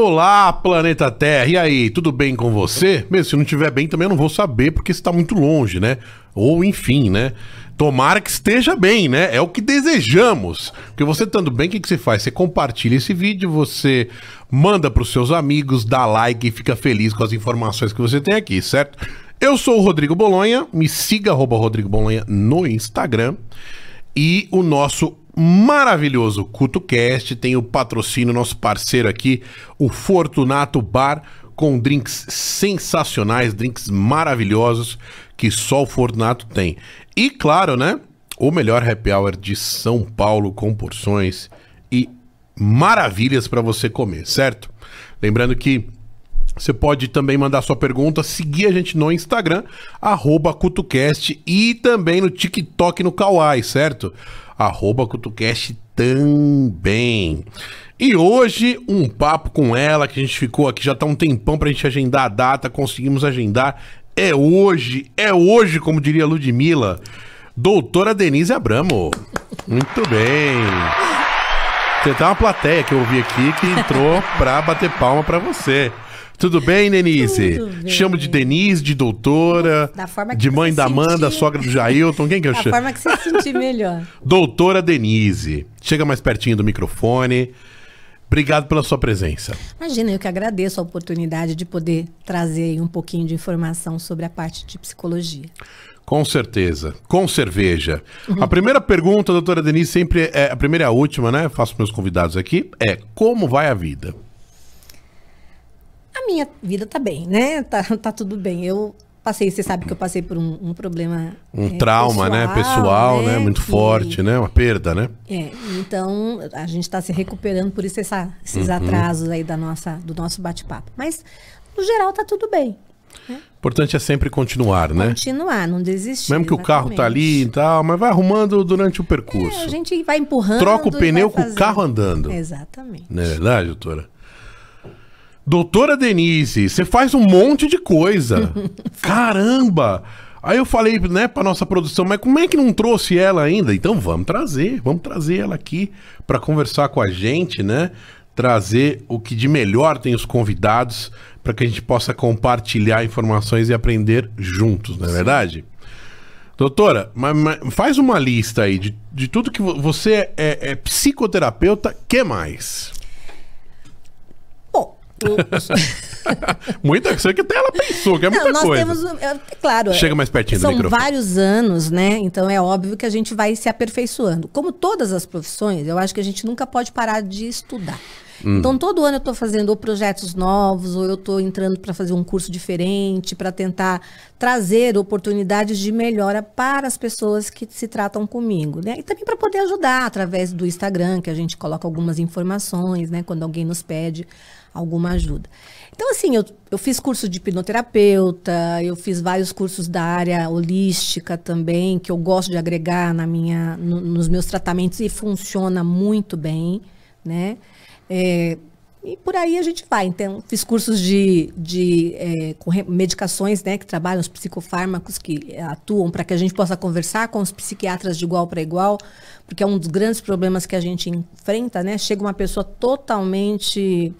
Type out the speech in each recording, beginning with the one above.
Olá, planeta Terra. E aí, tudo bem com você? Mesmo se não estiver bem, também eu não vou saber, porque está muito longe, né? Ou enfim, né? Tomara que esteja bem, né? É o que desejamos. Porque você estando bem, o que, que você faz? Você compartilha esse vídeo, você manda para os seus amigos, dá like e fica feliz com as informações que você tem aqui, certo? Eu sou o Rodrigo Bolonha, me siga, arroba Rodrigo Bolonha no Instagram. E o nosso maravilhoso CutoCast tem o patrocínio, nosso parceiro aqui, o Fortunato Bar, com drinks sensacionais, drinks maravilhosos que só o Fortunato tem. E claro, né? O melhor happy hour de São Paulo com porções e maravilhas para você comer, certo? Lembrando que você pode também mandar sua pergunta, seguir a gente no Instagram, arroba CutoCast e também no TikTok no Kawaii, certo? Arroba CutoCast também. E hoje, um papo com ela, que a gente ficou aqui já tá um tempão pra gente agendar a data, conseguimos agendar. É hoje, é hoje, como diria Ludmilla. Doutora Denise Abramo. Muito bem. Tem até uma plateia que eu ouvi aqui que entrou pra bater palma pra você. Tudo bem, Denise? Tudo bem. Chamo de Denise, de doutora, Da forma que de mãe da Amanda, sentir. sogra do Jailton. Quem que eu Da chamo? forma que você se sentir melhor. Doutora Denise. Chega mais pertinho do microfone. Obrigado pela sua presença. Imagina, eu que agradeço a oportunidade de poder trazer um pouquinho de informação sobre a parte de psicologia. Com certeza. Com cerveja. Uhum. A primeira pergunta, doutora Denise, sempre é a primeira e a última, né? Faço meus convidados aqui. É como vai a vida? A minha vida tá bem, né? Tá, tá tudo bem. Eu passei, você sabe que eu passei por um, um problema. Um é, trauma, né? Pessoal, né? Muito que- forte, né? Uma perda, né? É, então a gente está se recuperando por isso essa- Uhum. esses atrasos aí da nossa, do nosso bate-papo. Mas, no geral, tá tudo bem. O importante é sempre continuar, né? Continuar, não desistir. Mesmo que o carro tá ali e exatamente. tal, mas vai arrumando durante o É, percurso. a gente vai empurrando. Troca o pneu com o carro andando. Exatamente. Não é verdade, doutora? Doutora Denise, você faz um monte de coisa. Caramba! Aí eu falei, né, pra nossa produção, mas como é que não trouxe ela ainda? Então vamos trazer, vamos trazer ela aqui pra conversar com a gente, né? Trazer o que de melhor tem os convidados pra que a gente possa compartilhar informações e aprender juntos, não é verdade? Doutora, mas, mas faz uma lista aí de, de tudo que vo- você é, é psicoterapeuta, que mais? Muita coisa que até ela pensou, que é muita Não, coisa. temos, um- é, claro, Chega é, mais pertinho do são microfone. vários anos, né? Então é óbvio que a gente vai se aperfeiçoando. Como todas as profissões, eu acho que a gente nunca pode parar de estudar. Hum. Então todo ano eu estou fazendo ou projetos novos, ou eu estou entrando para fazer um curso diferente, para tentar trazer oportunidades de melhora para as pessoas que se tratam comigo, né? E também para poder ajudar através do Instagram, que a gente coloca algumas informações, né? Quando alguém nos pede alguma ajuda. Então, assim, eu, eu fiz curso de hipnoterapeuta, eu fiz vários cursos da área holística também, que eu gosto de agregar na minha, no- nos meus tratamentos e funciona muito bem, né? É, e por aí a gente vai. Então, fiz cursos de, de é, com medicações, né, que trabalham os psicofármacos que atuam para que a gente possa conversar com os psiquiatras de igual para igual, porque é um dos grandes problemas que a gente enfrenta, né? Chega uma pessoa totalmente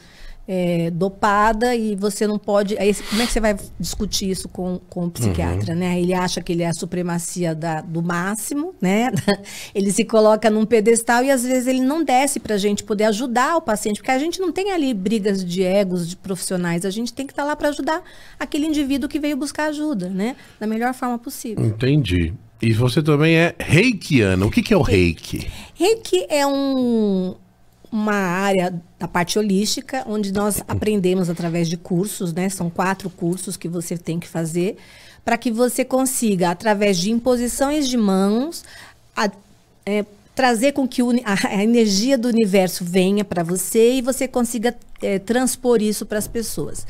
é, dopada e você não pode. Aí, como é que você vai discutir isso com, com o psiquiatra, né? Ele acha que ele é a supremacia da, do máximo, né? Ele se coloca num pedestal e às vezes ele não desce para a gente poder ajudar o paciente, porque a gente não tem ali brigas de egos de profissionais, a gente tem que estar lá para ajudar aquele indivíduo que veio buscar ajuda, né? Da melhor forma possível. Entendi. E você também é reikiana. O que, que é o reiki? Reiki é um, uma área da parte holística, onde nós aprendemos através de cursos, né? São quatro cursos que você tem que fazer, para que você consiga, através de imposições de mãos, a- é, trazer com que a energia do universo venha para você e você consiga é, transpor isso para as pessoas.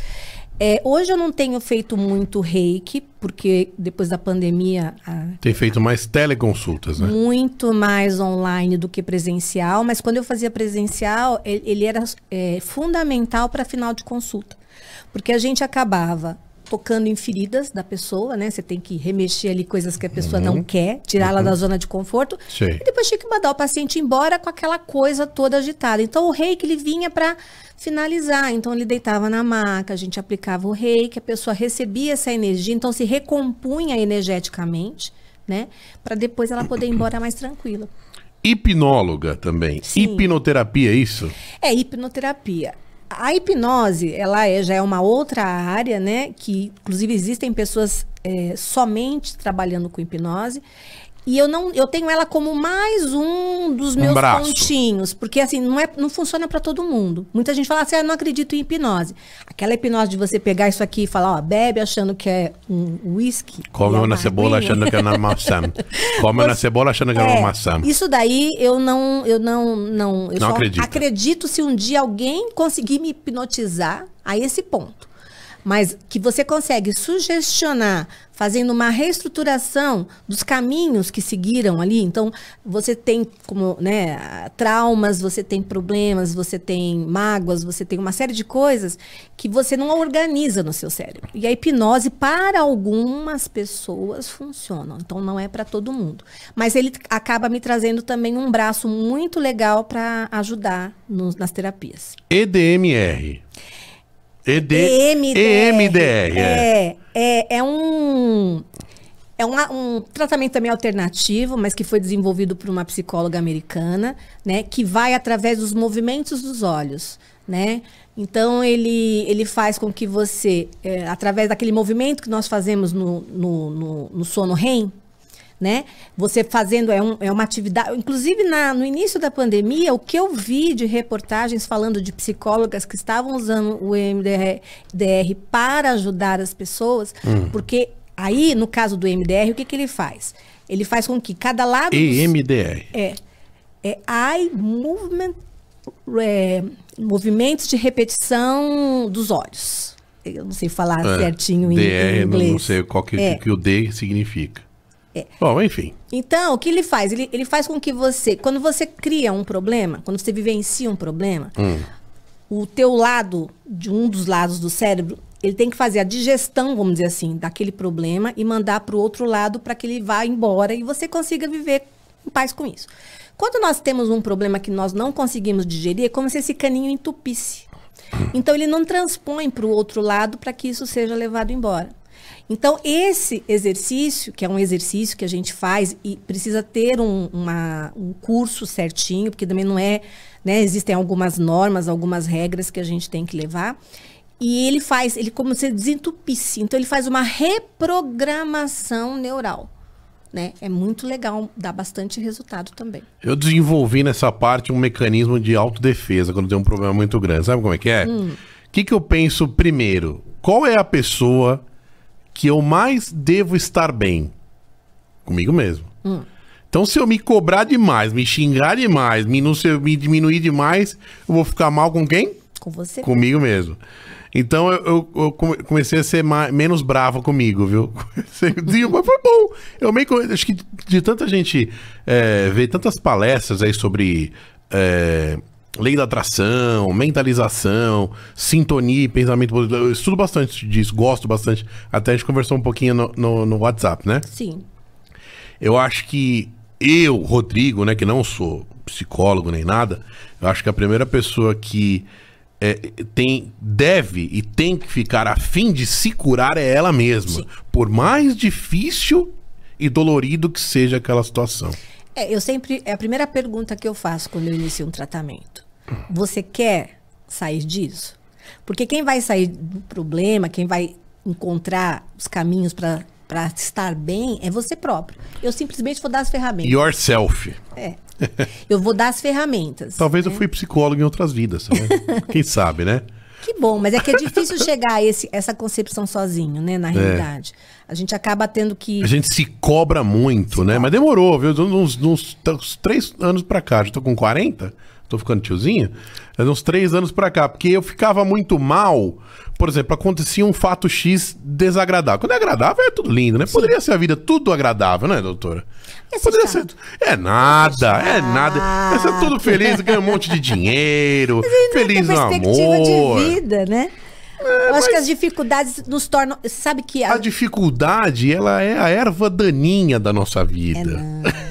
É, hoje eu não tenho feito muito reiki, porque depois da pandemia a, Tem feito mais teleconsultas, né? muito mais online do que presencial, mas quando eu fazia presencial, ele, ele era é, fundamental para final de consulta. Porque a gente acabava tocando em feridas da pessoa, né? Você tem que remexer ali coisas que a pessoa Uhum. não quer, tirá-la da zona de conforto. Sim. E depois tinha que mandar o paciente embora com aquela coisa toda agitada. Então o reiki ele vinha para finalizar. Então ele deitava na maca, a gente aplicava o reiki, a pessoa recebia essa energia, então se recompunha energeticamente, né? Para depois ela poder ir embora mais tranquila. Hipnóloga também. Sim. Hipnoterapia, é isso? É hipnoterapia. A hipnose, ela é, já é uma outra área, né? Que, inclusive, existem pessoas é, somente trabalhando com hipnose. E eu não, eu tenho ela como mais um dos Um meus braço. pontinhos, porque assim não é, não funciona para todo mundo. Muita gente fala assim, ah, eu não acredito em hipnose. Aquela hipnose de você pegar isso aqui e falar, ó, bebe achando que é um whisky. Come é uma uma cebola aguinha. achando que é uma maçã. Come uma cebola achando que é uma É, maçã. Isso daí eu não, eu não, não, eu Não só acredita. acredito se um dia alguém conseguir me hipnotizar a esse ponto. Mas que você consegue sugestionar, fazendo uma reestruturação dos caminhos que seguiram ali. Então, você tem como, né, traumas, você tem problemas, você tem mágoas, você tem uma série de coisas que você não organiza no seu cérebro. E a hipnose, para algumas pessoas, funciona. Então, não é para todo mundo. Mas ele acaba me trazendo também um braço muito legal para ajudar nos- nas terapias. EDMR. ED... EMDR. EMDR, é. É, é, é um. É uma- um tratamento também alternativo, mas que foi desenvolvido por uma psicóloga americana, né? Que vai através dos movimentos dos olhos, né? Então, ele, ele faz com que você, é, através daquele movimento que nós fazemos no, no, no, no sono REM, né? Você fazendo é, um- é uma atividade. Inclusive, na- no início da pandemia, o que eu vi de reportagens falando de psicólogas que estavam usando o MDR DR para ajudar as pessoas, porque aí, no caso do MDR, o que, que ele faz? Ele faz com que cada lado. dos- EMDR. é, é eye movement, é, movimentos de repetição dos olhos. Eu não sei falar É, certinho em, DR, em não- inglês. não sei qual que, É. que o D significa. Bom, enfim. Então, o que ele faz? Ele, ele faz com que você, quando você cria um problema, quando você vivencia um problema, o teu lado, de um dos lados do cérebro, ele tem que fazer a digestão, vamos dizer assim, daquele problema e mandar para o outro lado para que ele vá embora e você consiga viver em paz com isso. Quando nós temos um problema que nós não conseguimos digerir, é como se esse caninho entupisse. Então ele não transpõe para o outro lado para que isso seja levado embora. Então esse exercício, que é um exercício que a gente faz e precisa ter um, uma- um curso certinho, porque também não é, né, existem algumas normas, algumas regras que a gente tem que levar. E ele faz, ele como se desentupisse. Então ele faz uma reprogramação neural. Né? É muito legal, dá bastante resultado também. Eu desenvolvi nessa parte um mecanismo de autodefesa quando tem um problema muito grande. Sabe como é que é? O Hum. que, que eu penso primeiro? Qual é a pessoa que eu mais devo estar bem? Comigo mesmo. Hum. Então, se eu me cobrar demais, me xingar demais, me, não sei, me diminuir demais, eu vou ficar mal com quem? Com você. Comigo mesmo. Então eu, eu- eu come- comecei a ser ma- menos bravo comigo, viu? Mas foi bom. Eu meio que. Acho que de tanta gente é, ver tantas palestras aí sobre é, lei da atração, mentalização, sintonia e pensamento positivo. Eu estudo bastante disso, gosto bastante. Até a gente conversou um pouquinho no, no- no WhatsApp, né? Sim. Eu acho que eu, Rodrigo, né, que não sou psicólogo nem nada, eu acho que a primeira pessoa que é, tem, deve e tem que ficar a fim de se curar é ela mesma. Sim. Por mais difícil e dolorido que seja aquela situação. É, eu sempre. É a primeira pergunta que eu faço quando eu inicio um tratamento. Você quer sair disso? Porque quem vai sair do problema, quem vai encontrar os caminhos para estar bem é você próprio. Eu simplesmente vou dar as ferramentas. Yourself. É. Eu vou dar as ferramentas. Talvez eu fui psicólogo em outras vidas, né? Quem sabe, né? Que bom, mas é que é difícil chegar a esse, essa concepção sozinho, né? Na realidade. A gente acaba tendo que. A gente se cobra muito, né? Mas demorou, viu? Uns, uns, uns três anos pra cá. Já tô com 40, tô ficando tiozinho. Mas uns três anos pra cá. Porque eu ficava muito mal. Por exemplo, acontecia um fato X desagradável. Quando é agradável, é tudo lindo, né? Poderia ser a vida tudo agradável, né, doutora? Ser Poderia ser. É nada, é nada. Ia ser tudo feliz, ganha um monte de dinheiro, feliz no perspectiva amor. de vida, né? eu acho que as dificuldades nos tornam. Sabe que. A dificuldade, ela é a erva daninha da nossa vida.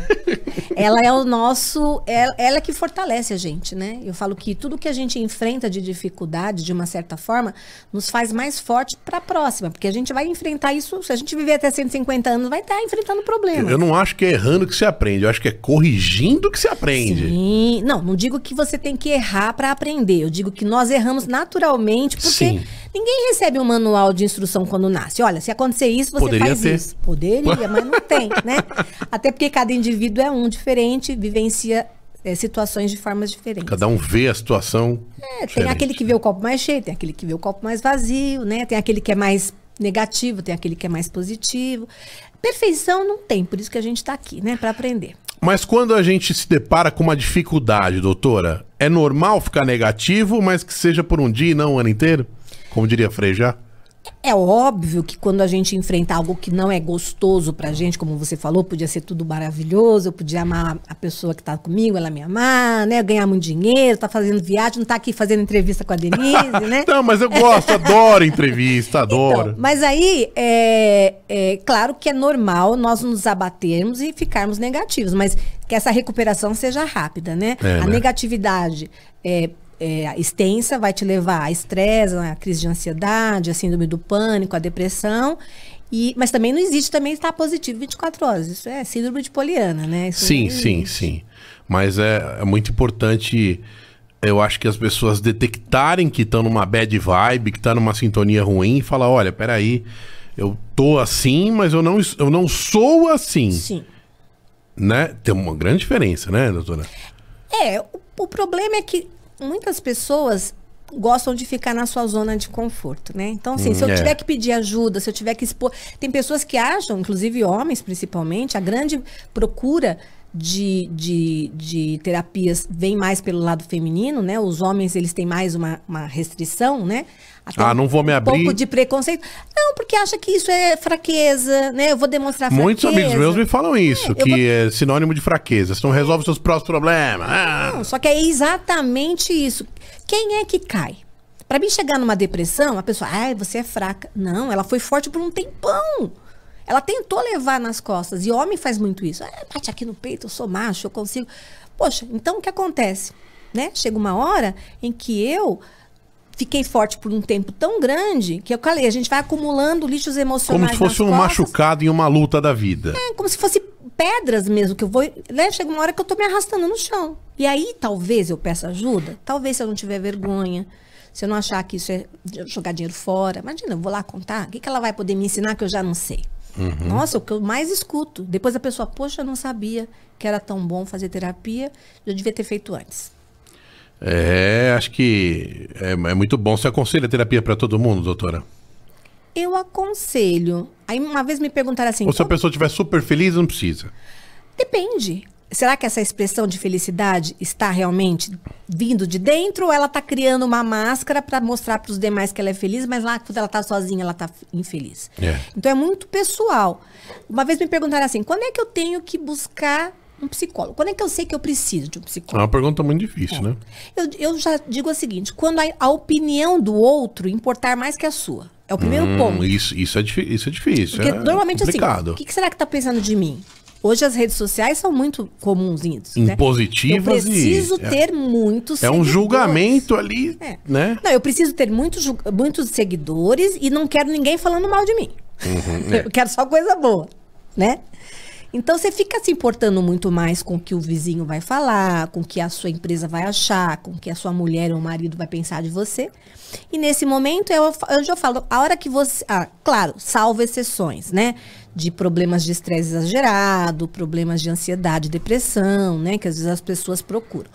ela é o nosso. Ela, ela é que fortalece a gente, né? Eu falo que tudo que a gente enfrenta de dificuldade, de uma certa forma, nos faz mais forte para a próxima. Porque a gente vai enfrentar isso. Se a gente viver até 150 anos, vai estar enfrentando problemas. Eu não acho que é errando que se aprende, eu acho que é corrigindo que se aprende. Sim. Não, não digo que você tem que errar para aprender. Eu digo que nós erramos naturalmente, porque. Sim Ninguém recebe um manual de instrução quando nasce. Olha, se acontecer isso, você Poderia faz ter. isso. Poderia, mas não tem, né? Até porque cada indivíduo é um diferente, vivencia é, situações de formas diferentes. Cada um vê a situação. É, tem aquele que vê o copo mais cheio, tem aquele que vê o copo mais vazio, né? Tem aquele que é mais negativo, tem aquele que é mais positivo. Perfeição não tem, por isso que a gente está aqui, né? Para aprender. Mas quando a gente se depara com uma dificuldade, doutora, é normal ficar negativo, mas que seja por um dia e não o ano inteiro? Como diria Frejá? É óbvio que quando a gente enfrenta algo que não é gostoso pra gente, como você falou, podia ser tudo maravilhoso, eu podia amar a pessoa que tá comigo, ela me amar, né? Ganhar muito dinheiro, tá fazendo viagem, não tá aqui fazendo entrevista com a Denise, né? não, mas eu gosto, adoro entrevista, adoro. Então, mas aí, é, é claro que é normal nós nos abatermos e ficarmos negativos, mas que essa recuperação seja rápida, né? É, a né? negatividade é, é, extensa vai te levar a estresse, a crise de ansiedade, a síndrome do pânico, a depressão. E, mas também não existe também estar positivo 24 horas. Isso é síndrome de Poliana, né? Isso sim, sim, sim. Mas é, é muito importante, eu acho que as pessoas detectarem que estão numa bad vibe, que tá numa sintonia ruim e falar, olha, peraí, eu tô assim, mas eu não, eu não sou assim. Sim. Né? Tem uma grande diferença, né, doutora? É, o, o problema é que muitas pessoas gostam de ficar na sua zona de conforto, né? Então, assim, Hum, se eu é. tiver que pedir ajuda, se eu tiver que expor. Tem pessoas que acham, inclusive homens principalmente, a grande procura de, de, de terapias vem mais pelo lado feminino, né? Os homens, eles têm mais uma, uma restrição, né? Até Ah, não vou me um abrir. pouco de preconceito. Não, porque acha que isso é fraqueza, né? Eu vou demonstrar fraqueza. Muitos amigos meus me falam isso, eu que vou- é sinônimo de fraqueza. Você não resolve seus próprios problemas. Ah. Não, só que é exatamente isso. Quem é que cai? Pra mim chegar numa depressão, a pessoa, ai, você é fraca. Não, ela foi forte por um tempão. Ela tentou levar nas costas. E homem faz muito isso. Ah, bate aqui no peito, eu sou macho, eu consigo. Poxa, então o que acontece? Né? Chega uma hora em que eu fiquei forte por um tempo tão grande que eu falei, a gente vai acumulando lixos Como emocionais. se fosse um costas. machucado em uma luta da vida. É, como se fosse pedras mesmo, que eu vou. Né? Chega uma hora que eu tô me arrastando no chão. E aí, talvez eu peça ajuda. Talvez se eu não tiver vergonha. Se eu não achar que isso é jogar dinheiro fora. Imagina, eu vou lá contar. O que, que ela vai poder me ensinar que eu já não sei? Uhum. Nossa, o que eu mais escuto. Depois a pessoa, poxa, eu não sabia que era tão bom fazer terapia. Eu devia ter feito antes. É, acho que é, é muito bom. Você aconselha terapia pra todo mundo, doutora? Eu aconselho. Aí uma vez me perguntaram assim. Ou se a "Como- pessoa estiver super feliz, não precisa. Depende. Será que essa expressão de felicidade está realmente vindo de dentro ou ela está criando uma máscara para mostrar para os demais que ela é feliz, mas lá quando ela está sozinha ela está infeliz? É. Então é muito pessoal. Uma vez me perguntaram assim: quando é que eu tenho que buscar um psicólogo? Quando é que eu sei que eu preciso de um É psicólogo? uma pergunta muito difícil, né? Eu, eu já digo o seguinte: quando a, a opinião do outro importar mais que a sua. É o primeiro Hum, ponto. Isso, isso, é, isso é difícil. Porque é normalmente complicado. assim, o que, que será que está pensando de mim? Hoje as redes sociais são muito comuns nisso, né? Impositivas Eu e- preciso é. ter muitos É um seguidores. julgamento ali, É. né? Não, eu preciso ter muitos, muitos seguidores e não quero ninguém falando mal de mim. Uhum, é. Eu quero só coisa boa, né? Então você fica se importando muito mais com o que o vizinho vai falar, com o que a sua empresa vai achar, com o que a sua mulher ou marido vai pensar de você. E nesse momento eu, eu já falo, a hora que você. Ah, claro, salvo exceções, né? De problemas de estresse exagerado, problemas de ansiedade, depressão, né? Que às vezes as pessoas procuram.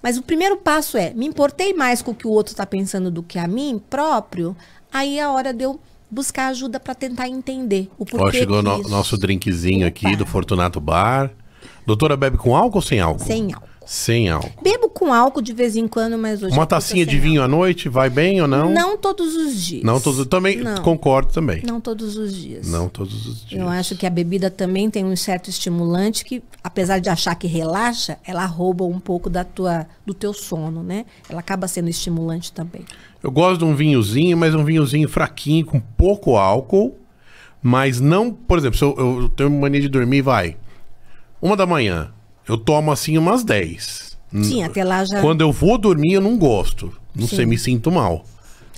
Mas o primeiro passo é, me importei mais com o que o outro está pensando do que a mim próprio, aí é a hora de eu buscar ajuda para tentar entender o porquê Ó, chegou no- nosso drinkzinho aqui do Fortunato Bar. Doutora bebe com álcool ou sem álcool? Sem álcool. Sem álcool. Bebo com álcool de vez em quando, mas hoje. Uma tacinha de vinho à noite vai bem ou não? álcool. Não todos os dias. Não todos. Também Não. concordo também. Não todos os dias. Não todos os dias. Eu acho que a bebida também tem um certo estimulante que, apesar de achar que relaxa, ela rouba um pouco da tua, do teu sono, né? Ela acaba sendo estimulante também. Eu gosto de um vinhozinho, mas um vinhozinho fraquinho, com pouco álcool. Mas não, por exemplo, se eu, eu tenho mania de dormir, vai. Uma da manhã. Eu tomo assim umas 10. Sim, até lá já. Quando eu vou dormir, eu não gosto. Não Sim. sei, me sinto mal.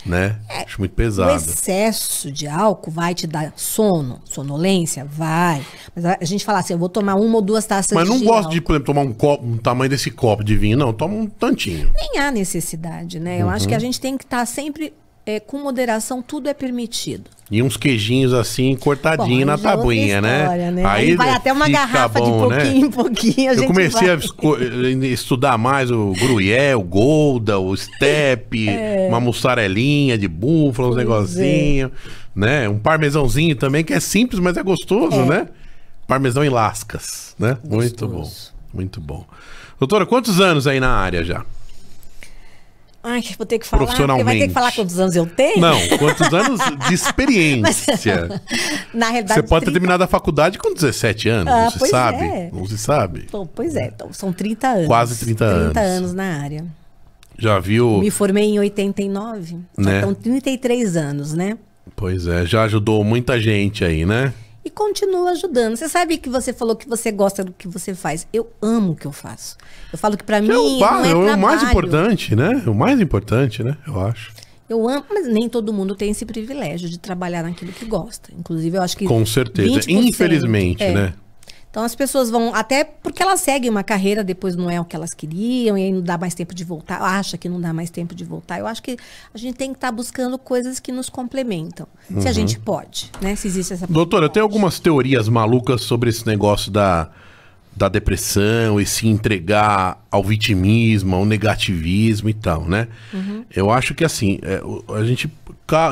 Né? Acho muito O pesado. excesso de álcool vai te dar sono, sonolência? Vai. Mas a gente fala assim, eu vou tomar uma ou duas taças Mas não de gosto álcool. de, por exemplo, tomar um copo, um tamanho desse copo de vinho, não. Tomo um tantinho. Nem há necessidade, né? Eu Uhum. acho que a gente tem que estar sempre é, com moderação, tudo é permitido. E uns queijinhos assim, cortadinho Bom, na aí é tabuinha, né? história, Aí vai até uma garrafa de bom, né? pouquinho em pouquinho. Eu comecei vai. a esco- estudar mais o gruyère, o golda, o steppe, uma mussarelinha de búfala, uns É. Negocinhos, né? Um parmesãozinho também, que é simples, mas é gostoso, né? Parmesão em lascas, né? Muito bom, Gostoso. muito bom. Doutora, quantos anos aí na área já? Ai, vou ter que falar, porque vai ter Profissionalmente. que falar quantos anos eu tenho? Não, quantos anos de experiência? Na realidade, Você pode ter 30 terminado a faculdade com 17 anos, Ah, não se sabe? é. Não se sabe. Bom, pois é, então, são 30 anos. Quase 30 anos. 30 anos na área. Já viu? Me formei em 89. Né? Então, 33 anos, né? Pois é, já ajudou muita gente aí, né? E continua ajudando. Você sabe que você falou que você gosta do que você faz. Eu amo o que eu faço. Eu falo que pra mim É o, ba- não é é o mais importante, né? O mais importante, né? Eu acho. Eu amo, mas nem todo mundo tem esse privilégio de trabalhar naquilo que gosta. Inclusive, eu acho que Com certeza. 20%, Infelizmente, é. né? Então as pessoas vão, até porque elas seguem uma carreira, depois não é o que elas queriam, e aí não dá mais tempo de voltar, acha que não dá mais tempo de voltar. Eu acho que a gente tem que estar buscando coisas que nos complementam. Se a Uhum. gente pode, né? Se existe essa Doutora, eu tenho possibilidade. algumas teorias malucas sobre esse negócio da, da depressão e se entregar ao vitimismo, ao negativismo e tal, né? Uhum. Eu acho que assim, é, a gente.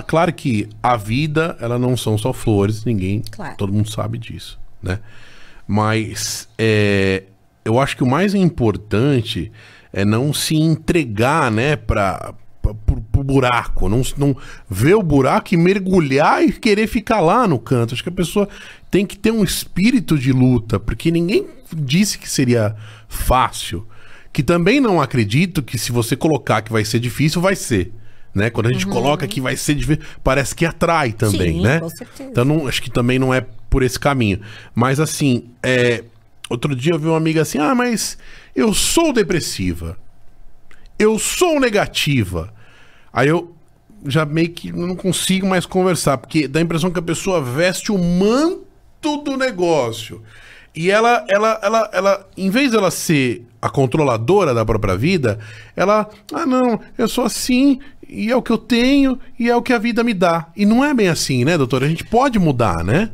Claro que a vida, ela não são só flores, ninguém. Claro. Todo mundo sabe disso, né? Mas é, eu acho que o mais importante é não se entregar, né, para pro buraco, não, não ver o buraco e mergulhar e querer ficar lá no canto. Acho que a pessoa tem que ter um espírito de luta, porque ninguém disse que seria fácil. Que também não acredito que se você colocar que vai ser difícil, vai ser. Né? Quando a gente coloca que vai ser difícil, parece que atrai também, Sim, né? com certeza. Então não, acho que também não é por esse caminho. Mas assim, é, outro dia eu vi uma amiga assim: ah, mas eu sou depressiva. Eu sou negativa. Aí eu já meio que não consigo mais conversar, porque dá a impressão que a pessoa veste o manto do negócio. E ela, ela, ela, ela, em vez dela ser a controladora da própria vida, ela, ah, não, eu sou assim, e é o que eu tenho, e é o que a vida me dá. E não é bem assim, né, doutora? A gente pode mudar, né?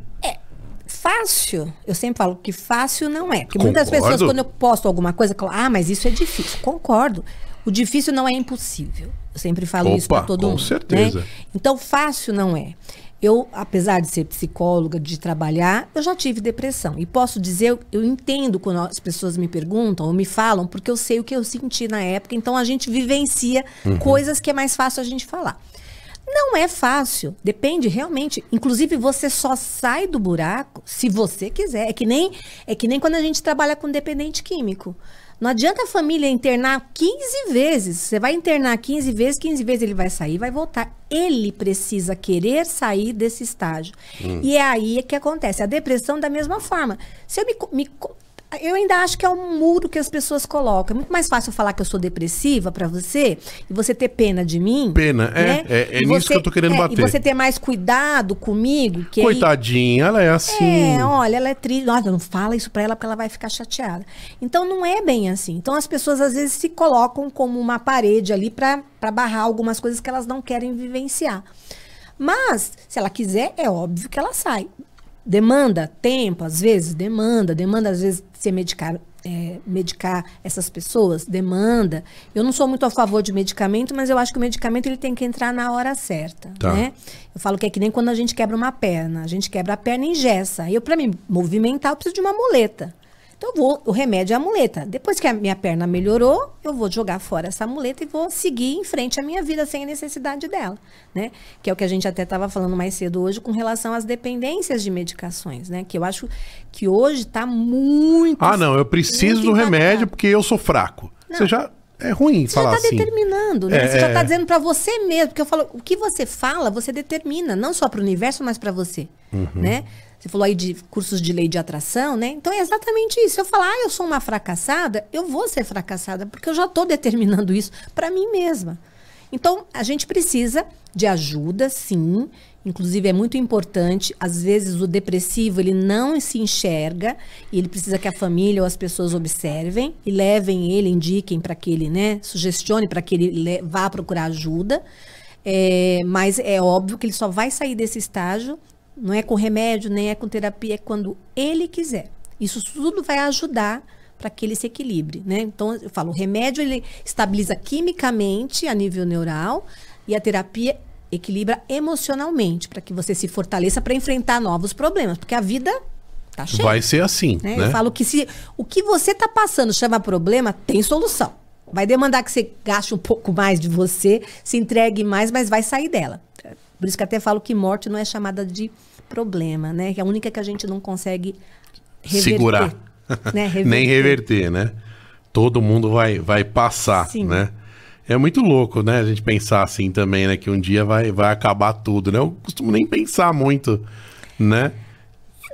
Fácil, eu sempre falo que fácil não é. Porque muitas Concordo. pessoas, quando eu posto alguma coisa, falam, ah, mas isso é difícil. Concordo. O difícil não é impossível. Eu sempre falo isso Opa, para todo com mundo. certeza. né? Então, fácil não é. Eu, apesar de ser psicóloga, de trabalhar, eu já tive depressão. E posso dizer, eu, eu entendo quando as pessoas me perguntam ou me falam, porque eu sei o que eu senti na época. Então, a gente vivencia Uhum. coisas que é mais fácil a gente falar. Não é fácil, depende realmente. Inclusive você só sai do buraco se você quiser. É que nem é que nem quando a gente trabalha com dependente químico. Não adianta a família internar 15 vezes. Você vai internar 15 vezes, 15 vezes ele vai sair, vai voltar. Ele precisa querer sair desse estágio. E é aí que acontece. A depressão da mesma forma. Se eu me, me eu ainda acho que é um muro que as pessoas colocam. É muito mais fácil eu falar que eu sou depressiva pra você e você ter pena de mim. Pena, é, né? é- é E nisso que eu tô querendo é, bater. E você ter mais cuidado comigo. Que aí- Coitadinha, ela é assim. é, olha, ela é triste. Nossa, não fala isso pra ela porque ela vai ficar chateada. Então não é bem assim. Então as pessoas às vezes se colocam como uma parede ali pra barrar algumas coisas que elas não querem vivenciar. Mas, se ela quiser, é óbvio que ela sai. Demanda tempo, às vezes, demanda, demanda, às vezes, ser medicar, é, medicar essas pessoas, demanda. Eu não sou muito a favor de medicamento, mas eu acho que o medicamento ele tem que entrar na hora certa. Tá. Né? Eu falo que é que nem quando a gente quebra uma perna. A gente quebra a perna e engessa. Eu, para me movimentar, eu preciso de uma muleta. Então vou, o remédio é a muleta. Depois que a minha perna melhorou, eu vou jogar fora essa muleta e vou seguir em frente a minha vida sem a necessidade dela, né? Que é o que a gente até estava falando mais cedo hoje com relação às dependências de medicações, né? Que eu acho que hoje está muito Ah, não, eu preciso do remédio porque eu sou fraco. Não. Você já é ruim Você falar já está assim. determinando, né? É, você já é. está dizendo para você mesmo, porque eu falo, o que você fala, você determina, não só para o universo, mas para você, Uhum. né? Você falou aí de cursos de lei de atração, né? Então é exatamente isso. Eu falar, ah, eu sou uma fracassada, eu vou ser fracassada, porque eu já estou determinando isso para mim mesma. Então, a gente precisa de ajuda, sim. Inclusive, é muito importante. Às vezes, o depressivo, ele não se enxerga e ele precisa que a família ou as pessoas observem e levem ele, indiquem para que ele, né, sugestione para que ele le- vá procurar ajuda. É, mas é óbvio que ele só vai sair desse estágio, não é com remédio, nem é com terapia, é quando ele quiser. Isso tudo vai ajudar para que ele se equilibre, né? Então, eu falo, o remédio ele estabiliza quimicamente a nível neural e a terapia equilibra emocionalmente, para que você se fortaleça para enfrentar novos problemas, porque a vida tá cheia. Vai ser assim, né? né? Eu falo que se o que você tá passando chama problema, tem solução. Vai demandar que você gaste um pouco mais de você, se entregue mais, mas vai sair dela. Por isso que até falo que morte não é chamada de problema, né? Que é a única que a gente não consegue reverter, Segurar. né? Nem reverter, né? Todo mundo vai, vai passar, Sim. né? É muito louco, né? A gente pensar assim também, né? Que um dia vai, vai acabar tudo, né? Eu costumo nem pensar muito, né?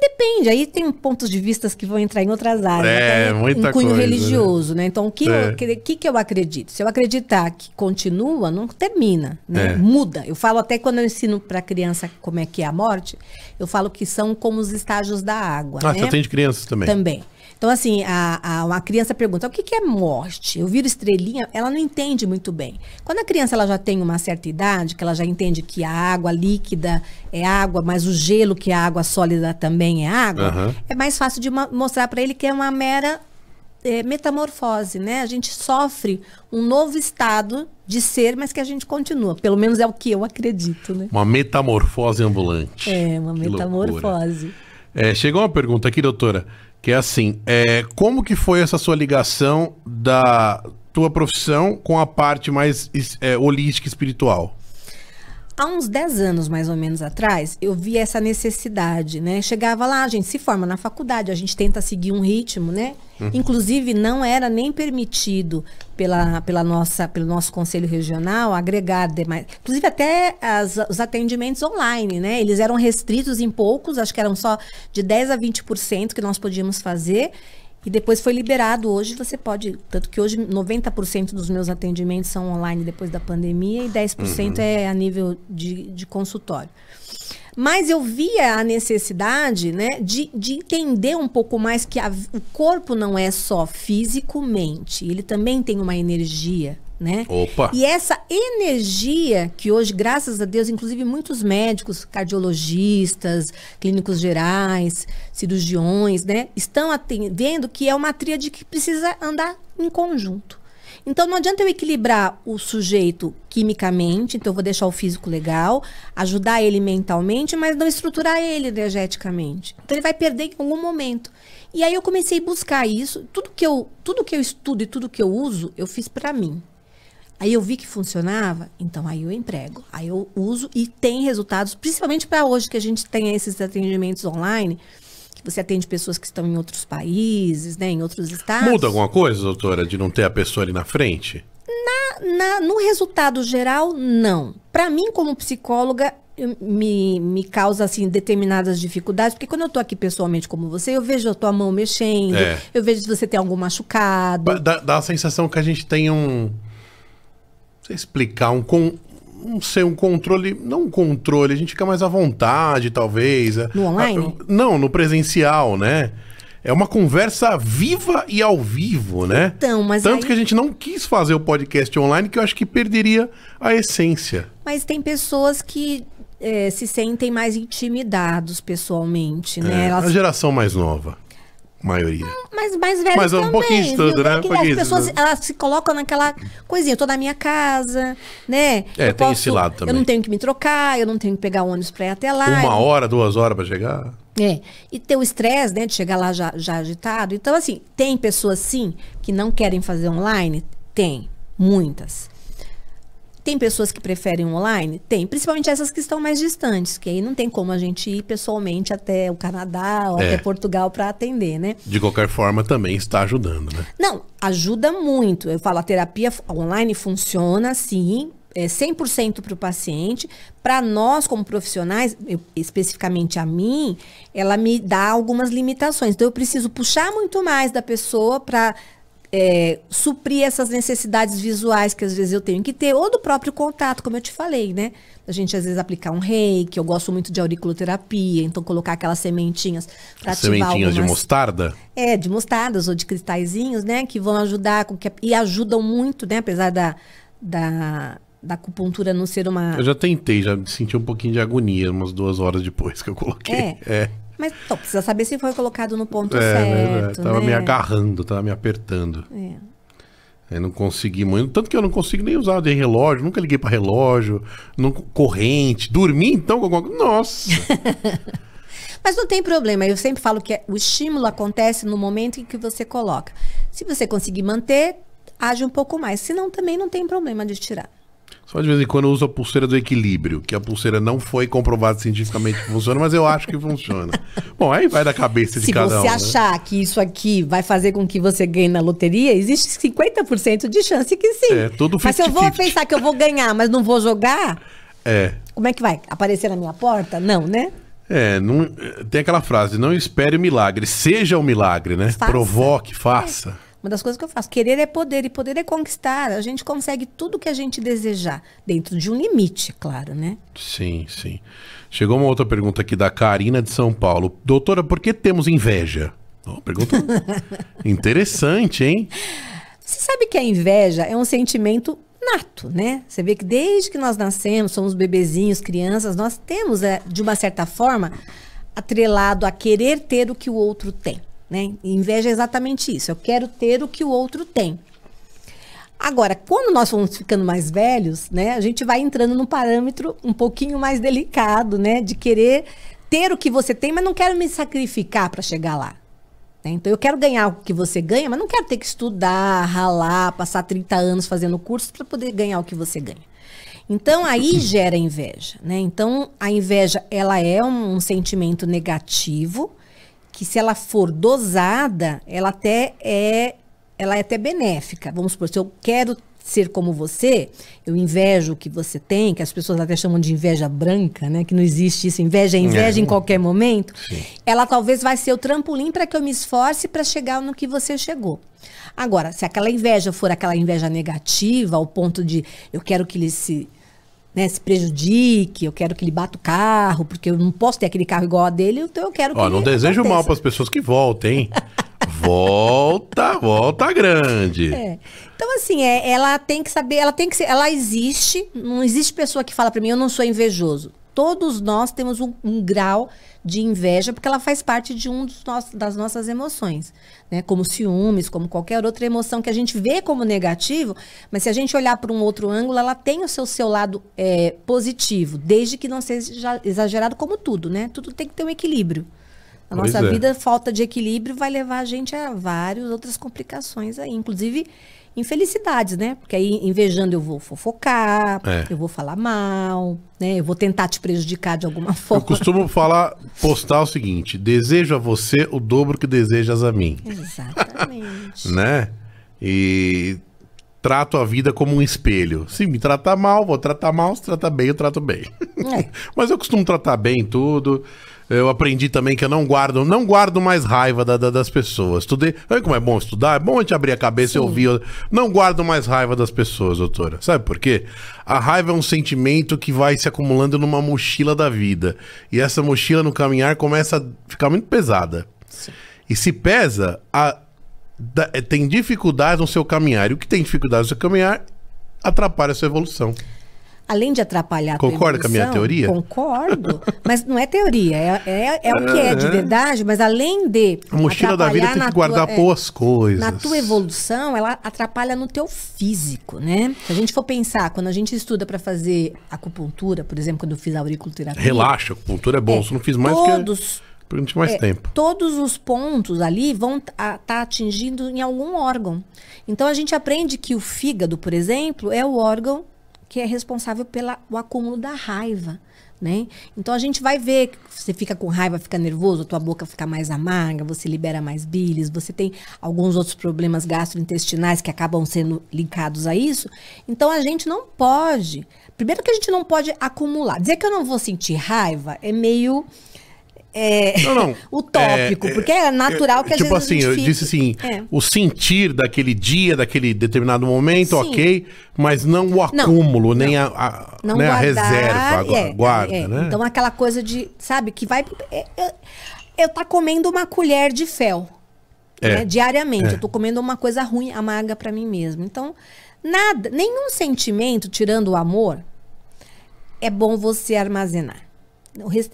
Depende, aí tem pontos de vista que vão entrar em outras áreas. É, até muita em cunho coisa, religioso, né? Então, o que, É. eu, que, que que eu acredito? Se eu acreditar que continua, não termina, né? É. Muda. Eu falo até quando eu ensino para criança como é que é a morte, eu falo que são como os estágios da água, Ah, né? você atende crianças também. Também. Então, assim, a, a, uma criança pergunta, o que, que é morte? Eu viro estrelinha, ela não entende muito bem. Quando a criança ela já tem uma certa idade, que ela já entende que a água líquida é água, mas o gelo, que é água sólida, também é água, Aham. é mais fácil de mostrar para ele que é uma mera é, metamorfose, né? A gente sofre um novo estado de ser, mas que a gente continua. Pelo menos é o que eu acredito, né? Uma metamorfose ambulante. É, uma Que metamorfose. É, chegou uma pergunta aqui, doutora, que é assim: é, como que foi essa sua ligação da tua profissão com a parte mais é, holística e espiritual? Há uns 10 anos, mais ou menos, atrás, eu vi essa necessidade, né? Chegava lá, a gente se forma na faculdade, a gente tenta seguir um ritmo, né? Inclusive, não era nem permitido pela, pela nossa, pelo nosso conselho regional agregar demais. Inclusive, até as- os atendimentos online, né? Eles eram restritos em poucos, acho que eram só de 10 a 20% que nós podíamos fazer. E depois foi liberado. Hoje você pode. Tanto que hoje 90% dos meus atendimentos são online depois da pandemia e 10% é a nível de, de consultório. Mas eu via a necessidade né, de, de entender um pouco mais que a- o corpo não é só físico-mente, ele também tem uma energia. Né? Opa! E essa energia que hoje, graças a Deus, inclusive muitos médicos, cardiologistas, clínicos gerais, cirurgiões, né, estão atendendo que é uma tríade que precisa andar em conjunto. Então não adianta eu equilibrar o sujeito quimicamente, então eu vou deixar o físico legal, ajudar ele mentalmente, mas não estruturar ele energeticamente. Então ele vai perder em algum momento. E aí eu comecei a buscar isso, tudo que eu, tudo que eu estudo e tudo que eu uso, eu fiz para mim. Aí eu vi que funcionava, então aí eu emprego. Aí eu uso e tem resultados, principalmente para hoje que a gente tem esses atendimentos online, que você atende pessoas que estão em outros países, né, em outros estados. Muda alguma coisa, doutora, de não ter a pessoa ali na frente? Na- no resultado geral, não. Para mim, como psicóloga, me, me causa assim determinadas dificuldades, porque quando eu tô aqui pessoalmente como você, eu vejo a tua mão mexendo, É. eu vejo se você tem algum machucado. Dá, dá a sensação que a gente tem um. Não sei explicar, um. Não sei, um controle. Não um controle, a gente fica mais à vontade, talvez. No online? Ah, Não, no presencial, né? É uma conversa viva e ao vivo, né? Então, mas Tanto aí- que a gente não quis fazer o podcast online, que eu acho que perderia a essência. Mas tem pessoas que eh, se sentem mais intimidados pessoalmente, né? É, Elas a geração mais nova. Maioria. Mas mais velhas Mas um também, pouquinho de tudo, né? É Um as pessoas, tudo. elas se colocam naquela coisinha, eu tô na minha casa, né? É, Eu tem esse lado também. Eu não tenho que me trocar, eu não tenho que pegar ônibus pra ir até lá. Uma eu- hora, duas horas pra chegar. É, e ter o estresse, né, de chegar lá já, já agitado. Então, assim, tem pessoas, sim, que não querem fazer online? Tem, muitas. Tem pessoas que preferem online? Tem, principalmente essas que estão mais distantes, que aí não tem como a gente ir pessoalmente até o Canadá ou É. até Portugal para atender, né? De qualquer forma, também está ajudando, né? Não, ajuda muito. Eu falo, a terapia online funciona, sim, é 100% para o paciente. Para nós, como profissionais, eu- especificamente a mim, ela me dá algumas limitações. Então, eu preciso puxar muito mais da pessoa para suprir essas necessidades visuais que às vezes eu tenho que ter, ou do próprio contato, como eu te falei, né? A gente às vezes aplicar um reiki, eu gosto muito de auriculoterapia, então colocar aquelas sementinhas para ativar Sementinhas de algumas- mostarda. é, de mostardas ou de cristalzinhos, né? Que vão ajudar com que. E ajudam muito, né? Apesar da, da, da acupuntura não ser uma. Eu já tentei, já senti um pouquinho de agonia umas duas horas depois que eu coloquei. É. É. Mas então, precisa saber se foi colocado no ponto É, certo. né? tava né? me agarrando, tava me apertando. É. Eu não consegui muito. Tanto que eu não consigo nem usar de relógio, nunca liguei pra relógio, não, corrente. Dormir então. Nossa! Mas não tem problema. Eu sempre falo que é- o estímulo acontece no momento em que você coloca. Se você conseguir manter, age um pouco mais. Senão também não tem problema de tirar. Só de vez em quando eu uso a pulseira do equilíbrio, que a pulseira não foi comprovada cientificamente que funciona, mas eu acho que funciona. Bom, aí vai da cabeça de Se cada você um. né? achar que isso aqui vai fazer com que você ganhe na loteria, existe 50% de chance que sim. É, tudo Mas se eu vou 50-50. pensar que eu vou ganhar, mas não vou jogar, É. como é que vai? Aparecer na minha porta? Não, né? É, não, tem aquela frase, não espere o milagre, seja o milagre, né? Faça. Provoque, faça. Uma das coisas que eu faço. Querer é poder e poder é conquistar. A gente consegue tudo que a gente desejar, dentro de um limite, claro, né? Sim, sim. Chegou uma outra pergunta aqui da Karina de São Paulo. Doutora, por que temos inveja? Pergunta interessante, hein? Você sabe que a inveja é um sentimento nato, né? Você vê que desde que nós nascemos, somos bebezinhos, crianças, nós temos, é, de uma certa forma, atrelado a querer ter o que o outro tem, né? Inveja é exatamente isso. Eu quero ter o que o outro tem. Agora, quando nós vamos ficando mais velhos, né, a gente vai entrando num parâmetro um pouquinho mais delicado, né, de querer ter o que você tem, mas não quero me sacrificar para chegar lá. né? Então, eu quero ganhar o que você ganha, mas não quero ter que estudar, ralar, passar 30 anos fazendo curso para poder ganhar o que você ganha. Então, aí gera inveja, né? Então, a inveja, ela é um, um sentimento negativo, que se ela for dosada, ela até é, ela é até benéfica. Vamos supor, se eu quero ser como você, eu invejo o que você tem, que as pessoas até chamam de inveja branca, né? Que não existe isso, inveja é inveja É. em qualquer momento. Sim. Ela talvez vai ser o trampolim para que eu me esforce para chegar no que você chegou. Agora, se aquela inveja for aquela inveja negativa, ao ponto de eu quero que ele se né, se prejudique, eu quero que ele bata o carro, porque eu não posso ter aquele carro igual a dele, então eu quero que Ó, não ele desejo mal aconteça. para as pessoas que voltem, hein? volta, volta grande. É. Então, assim, é, ela tem que saber, ela tem que ser, ela existe, não existe pessoa que fala pra mim, eu não sou invejoso. Todos nós temos um, um grau de inveja, porque ela faz parte de um dos nossos, das nossas emoções, né? Como ciúmes, como qualquer outra emoção que a gente vê como negativo, mas se a gente olhar por um outro ângulo, ela tem o seu, seu lado é, positivo, desde que não seja exagerado como tudo, né? Tudo tem que ter um equilíbrio. A Pois nossa é. vida, falta de equilíbrio vai levar a gente a várias outras complicações aí, inclusive infelicidades, né? Porque aí, invejando, eu vou fofocar, É. eu vou falar mal, né? Eu vou tentar te prejudicar de alguma Eu forma. costumo falar, postar o seguinte: desejo a você o dobro que desejas a mim, Exatamente. né? E trato a vida como um espelho. Se me tratar mal, vou tratar mal. Se tratar bem, eu trato bem. É. Mas eu costumo tratar bem tudo. Eu aprendi também que eu não guardo, não guardo mais raiva da- da- das pessoas. Estudei. Olha como é bom estudar, é bom a gente abrir a cabeça e ouvir. Não guardo mais raiva das pessoas, doutora. Sabe por quê? A raiva é um sentimento que vai se acumulando numa mochila da vida. E essa mochila no caminhar começa a ficar muito pesada. E se pesa, a- da- tem dificuldade no seu caminhar. E o que tem dificuldade no seu caminhar atrapalha a sua evolução. Além de atrapalhar a tua Concorda com a minha teoria? Concordo. Mas não é teoria, é, é, é o que é de verdade, mas além de. A mochila da vida atrapalhar tem na que guardar tua- é, boas coisas. Na tua evolução, ela atrapalha no teu físico, né? Se a gente for pensar, quando a gente estuda para fazer acupuntura, por exemplo, quando eu fiz a auriculoterapia. Relaxa, a acupuntura é bom. é, Você não fiz mais todos, que Durante mais é, tempo. todos os pontos ali vão estar tá atingindo em algum órgão. Então a gente aprende que o fígado, por exemplo, é o órgão que é responsável pelo acúmulo da raiva. Né? Então a gente vai ver que você fica com raiva, fica nervoso, a tua boca fica mais amarga, você libera mais bilis, você tem alguns outros problemas gastrointestinais que acabam sendo linkados a isso. Então a gente não pode. Primeiro que a gente não pode acumular. Dizer que eu não vou sentir raiva é meio é, Não, não. utópico, É, é, porque é natural que a tipo gente assim, eu disse assim, É. o sentir daquele dia, daquele determinado momento, Sim. ok, mas não o acúmulo, nem a, a, não né, a guardar, reserva, a gu- é, guarda, é. né? Então aquela coisa de, sabe, que vai. é, é, eu tá comendo uma colher de fel. É. né, diariamente. É. Eu tô comendo uma coisa ruim, amarga pra mim mesmo. Então, nada, nenhum sentimento, tirando o amor, é bom você armazenar.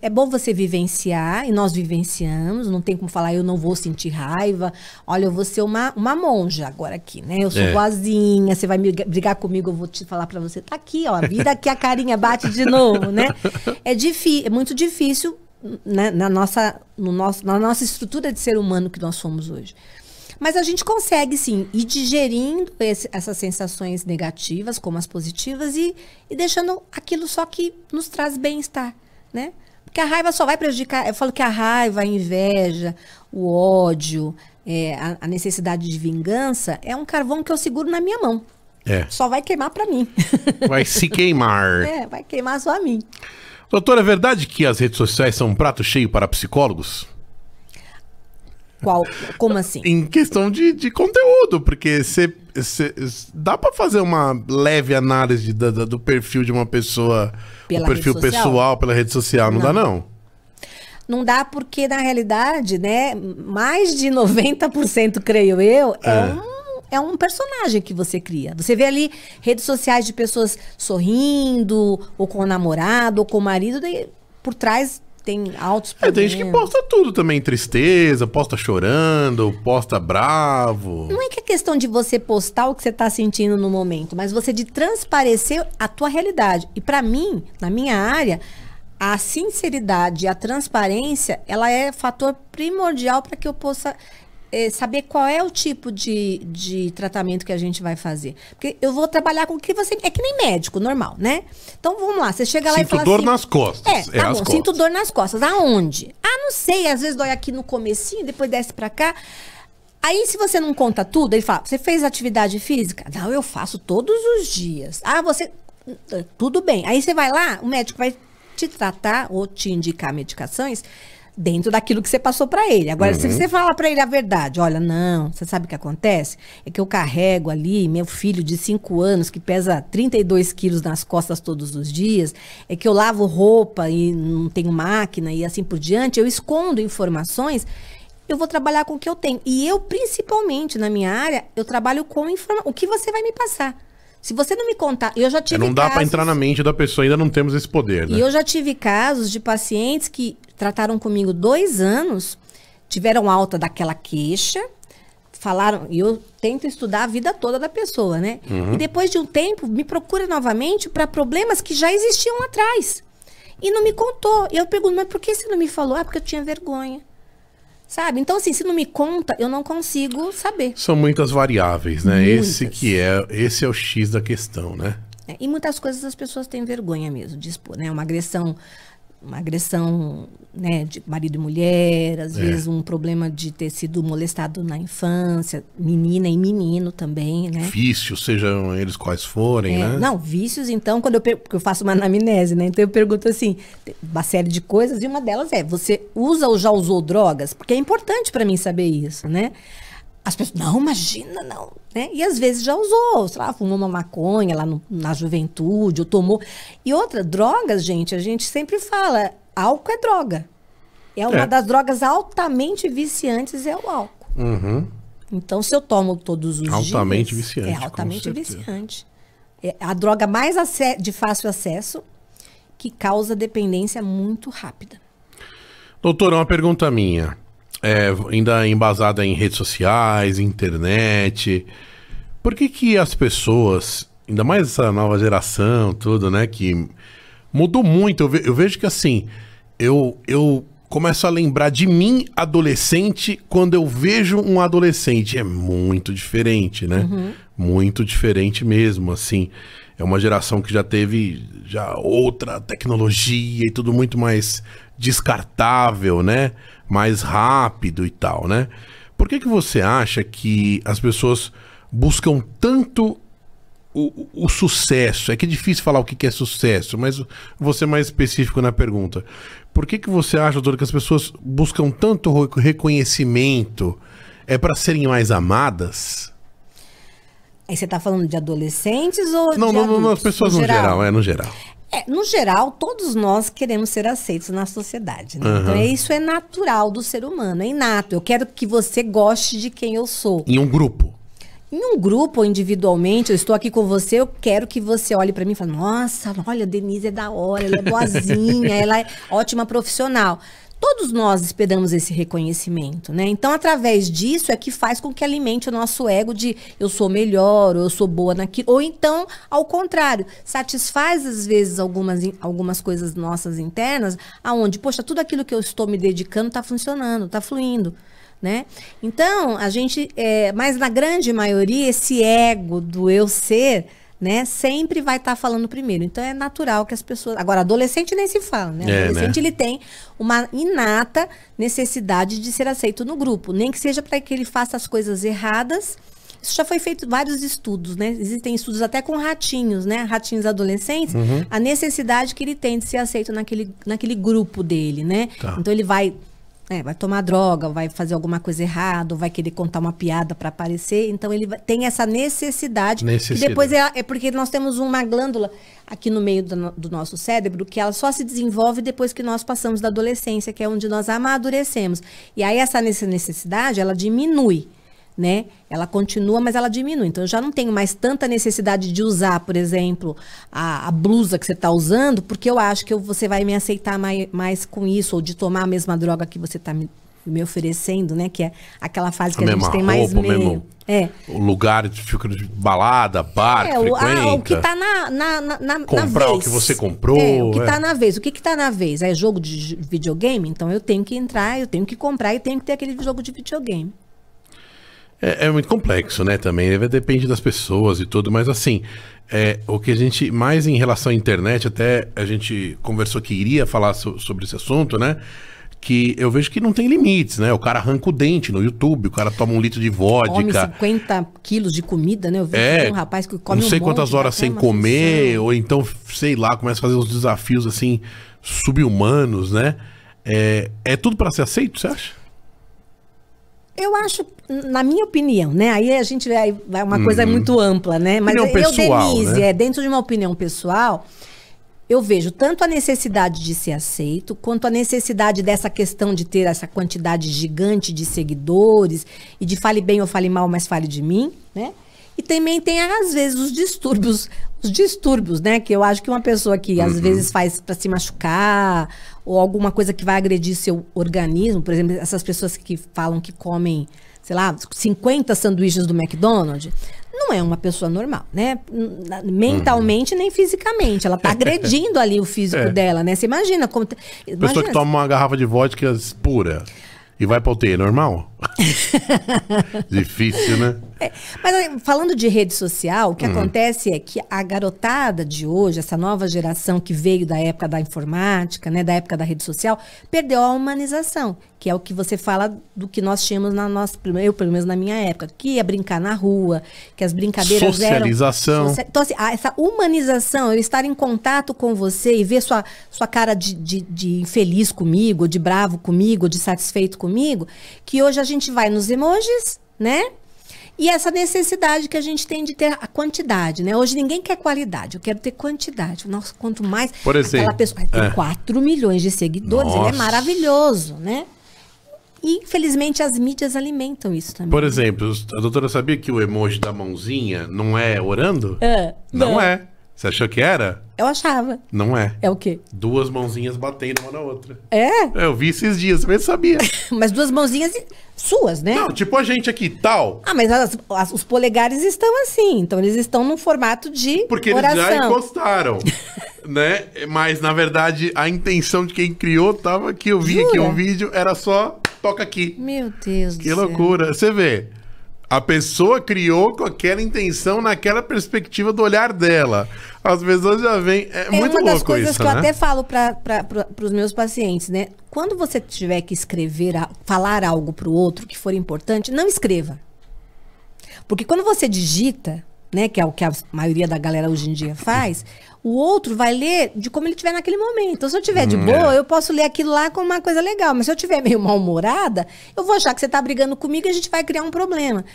É bom você vivenciar, e nós vivenciamos, não tem como falar, eu não vou sentir raiva. Olha, eu vou ser uma, uma monja agora aqui, né? Eu sou É. boazinha, você vai me brigar comigo, eu vou te falar pra você, tá aqui, ó, vira aqui a carinha, bate de novo, né? É, é muito difícil né, na, nossa, no nosso, na nossa estrutura de ser humano que nós somos hoje. Mas a gente consegue, sim, ir digerindo esse- essas sensações negativas, como as positivas, e, e deixando aquilo só que nos traz bem-estar, né? Porque a raiva só vai prejudicar. Eu falo que a raiva, a inveja, o ódio, é, a, a necessidade de vingança é um carvão que eu seguro na minha mão. É, Só vai queimar pra mim. vai se queimar. é, vai queimar só a mim. Doutor, é verdade que as redes sociais são um prato cheio para psicólogos? Qual, como assim? Em questão de, de conteúdo, porque você dá pra fazer uma leve análise da- da- do perfil de uma pessoa, Pela o perfil pessoal pela rede social, não, dá não? Não dá porque, na realidade, né, mais de 90%, creio eu, é, É. Um, é um personagem que você cria. Você vê ali redes sociais de pessoas sorrindo, ou com o namorado, ou com o marido, daí, por trás tem altos É, tem problemas. gente que posta tudo também, tristeza, posta chorando, posta bravo. Não é que é questão de você postar o que você está sentindo no momento, mas você de transparecer a tua realidade. E para mim, na minha área, a sinceridade e a transparência, ela é fator primordial para que eu possa eh, saber qual é o tipo de, de tratamento que a gente vai fazer. Porque eu vou trabalhar com o que você... É que nem médico, normal, né? Então, vamos lá. Você chega lá e Sinto fala dor assim... nas costas. É, É, tá as bom. costas. Sinto dor nas costas. Aonde? Ah, não sei. Às vezes dói aqui no comecinho, depois desce pra cá. Aí, se você não conta tudo, ele fala: você fez atividade física? Não, eu faço todos os dias. Ah, você. Tudo bem. Aí você vai lá, o médico vai te tratar ou te indicar medicações dentro daquilo que você passou pra ele. Agora, se você falar pra ele a verdade, olha, não, você sabe o que acontece? É que eu carrego ali meu filho de 5 anos que pesa 32 quilos nas costas todos os dias, é que eu lavo roupa e não tenho máquina e assim por diante, eu escondo informações eu vou trabalhar com o que eu tenho. E eu, principalmente na minha área, eu trabalho com informação. O que você vai me passar? Se você não me contar, eu já É, tive não dá pra casos- entrar na mente da pessoa, ainda não temos esse poder, né? e eu já tive casos de pacientes que trataram comigo dois anos, tiveram alta daquela queixa, falaram, e eu tento estudar a vida toda da pessoa, né? Uhum. E depois de um tempo, me procura novamente para problemas que já existiam atrás. E não me contou. E eu pergunto, mas por que você não me falou? Ah, porque eu tinha vergonha. Sabe? Então, assim, se não me conta, eu não consigo saber. São muitas variáveis, né? Esse Muitas. que é, esse é o X da questão, né? né? E muitas coisas as pessoas têm vergonha mesmo de expor, né? Uma agressão, uma agressão, né, de marido e mulher, às É. vezes um problema de ter sido molestado na infância, menina e menino também, né? Vícios, sejam eles quais forem, É, né? Não, vícios, então, quando eu, porque eu faço uma anamnese, né? Então eu pergunto assim, uma série de coisas, e uma delas é, você usa ou já usou drogas? Porque é importante para mim saber isso, né? As pessoas, não, imagina, não. Né? E às vezes já usou, sei lá, fumou uma maconha lá no- na juventude, ou tomou. E outra, drogas, gente, a gente sempre fala, álcool é droga. É uma É. das drogas altamente viciantes, é o álcool. Uhum. Então, se eu tomo todos os Altamente dias... viciante, É altamente viciante. É a droga mais de fácil acesso que causa dependência muito rápida. Doutor, uma pergunta minha. É, ainda embasada em redes sociais, internet. Por que que as pessoas, ainda mais essa nova geração, tudo, né, que mudou muito. Eu, ve- eu vejo que assim, eu, eu começo a lembrar de mim, adolescente, quando eu vejo um adolescente. É muito diferente, né? Muito diferente mesmo, assim. É uma geração que já teve já outra tecnologia e tudo muito mais descartável, né? Mais rápido e tal, né? Por que que você acha que as pessoas buscam tanto o, o sucesso? É que é difícil falar o que que é sucesso, mas ser mais específico na pergunta. Por que que você acha, doutor, que as pessoas buscam tanto reconhecimento? É para serem mais amadas? Aí você tá falando de adolescentes ou Não, de não, não, não, as adultos? pessoas no geral, é, no geral. É, no geral, todos nós queremos ser aceitos na sociedade. Né? Então, é- isso é natural do ser humano, é inato. Eu quero que você goste de quem eu sou. Em um grupo. Em um grupo ou individualmente, eu estou aqui com você, eu quero que você olhe para mim e fale: Nossa, olha, a Denise é da hora, ela é boazinha, ela é ótima profissional. Todos nós esperamos esse reconhecimento, né? Então, através disso é que faz com que alimente o nosso ego de eu sou melhor, ou eu sou boa naquilo. Ou então, ao contrário, satisfaz às vezes algumas, algumas coisas nossas internas, aonde, poxa, tudo aquilo que eu estou me dedicando está funcionando, está fluindo né? Então, a gente, é, mas na grande maioria, esse ego do eu ser, né, sempre vai estar falando primeiro. Então, é natural que as pessoas. Agora, adolescente nem se fala, né? É, adolescente, né? ele tem uma inata necessidade de ser aceito no grupo, nem que seja para que ele faça as coisas erradas. Isso já foi feito vários estudos, né? Existem estudos até com ratinhos, né? Ratinhos adolescentes, Uhum. a necessidade que ele tem de ser aceito naquele, naquele grupo dele, né? Tá. Então ele vai é, vai tomar droga, vai fazer alguma coisa errada, vai querer contar uma piada para aparecer. Então ele tem essa necessidade. Necessidade. Depois é, é porque nós temos uma glândula aqui no meio do, do nosso cérebro que ela só se desenvolve depois que nós passamos da adolescência, que é onde nós amadurecemos. E aí essa necessidade, ela diminui. Né? Ela continua, mas ela diminui. Então, eu já não tenho mais tanta necessidade de usar, por exemplo, a, a blusa que você está usando, porque eu acho que eu- você vai me aceitar mais, mais com isso, ou de tomar a mesma droga que você está me, me oferecendo, né? Que é aquela fase que A a, gente tem mais roupa, o meio. mesmo- É. O lugar de, fica de balada, bar, É, o, ah, o que tá na, na, na, na- Comprar o vez. que você comprou, É, o que é. tá na vez. O que que tá na vez? É jogo de videogame? Então eu tenho que entrar, eu tenho que comprar e tenho que ter aquele jogo de videogame. É, é muito complexo, né, também. Vai- Depende das pessoas e tudo, mas assim, é, o que a gente, mais em relação à internet, até a gente conversou que iria falar so- sobre esse assunto, né? Que eu vejo que não tem limites, né? O cara arranca o dente no YouTube, o cara toma um litro de Come vodka. 50 quilos de comida, né? Eu vi É, um rapaz que come não sei um quantas horas sem comer, aflição. ou então, sei lá, começa a fazer uns desafios assim, subhumanos, né? É, é tudo pra ser aceito, você acha? Eu acho, na minha opinião, né? Aí a gente vai, uma coisa muito ampla, né? Mas Uhum. Opinião eu, pessoal, Denise, né? é, dentro de uma opinião pessoal, eu vejo tanto a necessidade de ser aceito, quanto a necessidade dessa questão de ter essa quantidade gigante de seguidores e de fale bem ou fale mal, mas fale de mim, né? E também tem, às vezes, os distúrbios, os distúrbios, né? Que eu acho que uma pessoa que às vezes faz para se machucar, ou alguma coisa que vai agredir seu organismo, por exemplo, essas pessoas que falam que comem, sei lá, 50 sanduíches do McDonald's, não é uma pessoa normal, né? Mentalmente nem fisicamente. Ela tá agredindo ali o físico É. dela, né? Você imagina como. te- Pessoa imagina que toma uma garrafa de vodka pura e vai pra UTI, é normal? Difícil, né? É, mas falando de rede social, o que Uhum. acontece é que a garotada de hoje, essa nova geração que veio da época da informática, né, da época da rede social, perdeu a humanização, que é o que você fala do que nós tínhamos na nossa, eu pelo menos na minha época, que ia brincar na rua, que as brincadeiras Socialização. eram socia- então assim, a- essa humanização, eu estar em contato com você e ver sua, sua cara de, de, de infeliz comigo, de bravo comigo, de satisfeito comigo, que hoje a gente vai nos emojis, né? E essa necessidade que a gente tem de ter a quantidade, né? Hoje ninguém quer qualidade, eu quero ter quantidade. Nossa, quanto mais Por exemplo, aquela pessoa tem é. 4 milhões de seguidores, ele é Nossa. maravilhoso, né? E infelizmente as mídias alimentam isso também. Por exemplo, a doutora sabia que o emoji da mãozinha não é orando? É, Não, não. é. Você achou que era? Eu achava. Não é. É o quê? Duas mãozinhas batendo uma na outra. É? É, Eu vi esses dias, você sabia. Mas duas mãozinhas suas, né? Não, tipo a gente aqui, tal. Ah, mas as- as- os polegares estão assim. Então eles estão num formato de Porque eles oração. já encostaram. né? Mas na verdade a intenção de quem criou tava que eu vi aqui Jura? um vídeo, era só toca aqui. Meu Deus do Que céu. loucura. Você vê. A pessoa criou com aquela intenção naquela perspectiva do olhar dela. As pessoas já vêm. É, É muito uma das coisas isso, que eu né? até falo para os meus pacientes, né? Quando você tiver que escrever, falar algo para o outro que for importante, não escreva. Porque quando você digita, né, que é o que a maioria da galera hoje em dia faz, o outro vai ler de como ele estiver naquele momento. Então, se eu tiver de Hum, boa, é. eu posso ler aquilo lá como uma coisa legal. Mas se eu tiver meio mal-humorada, eu vou achar que você está brigando comigo e a gente vai criar um problema.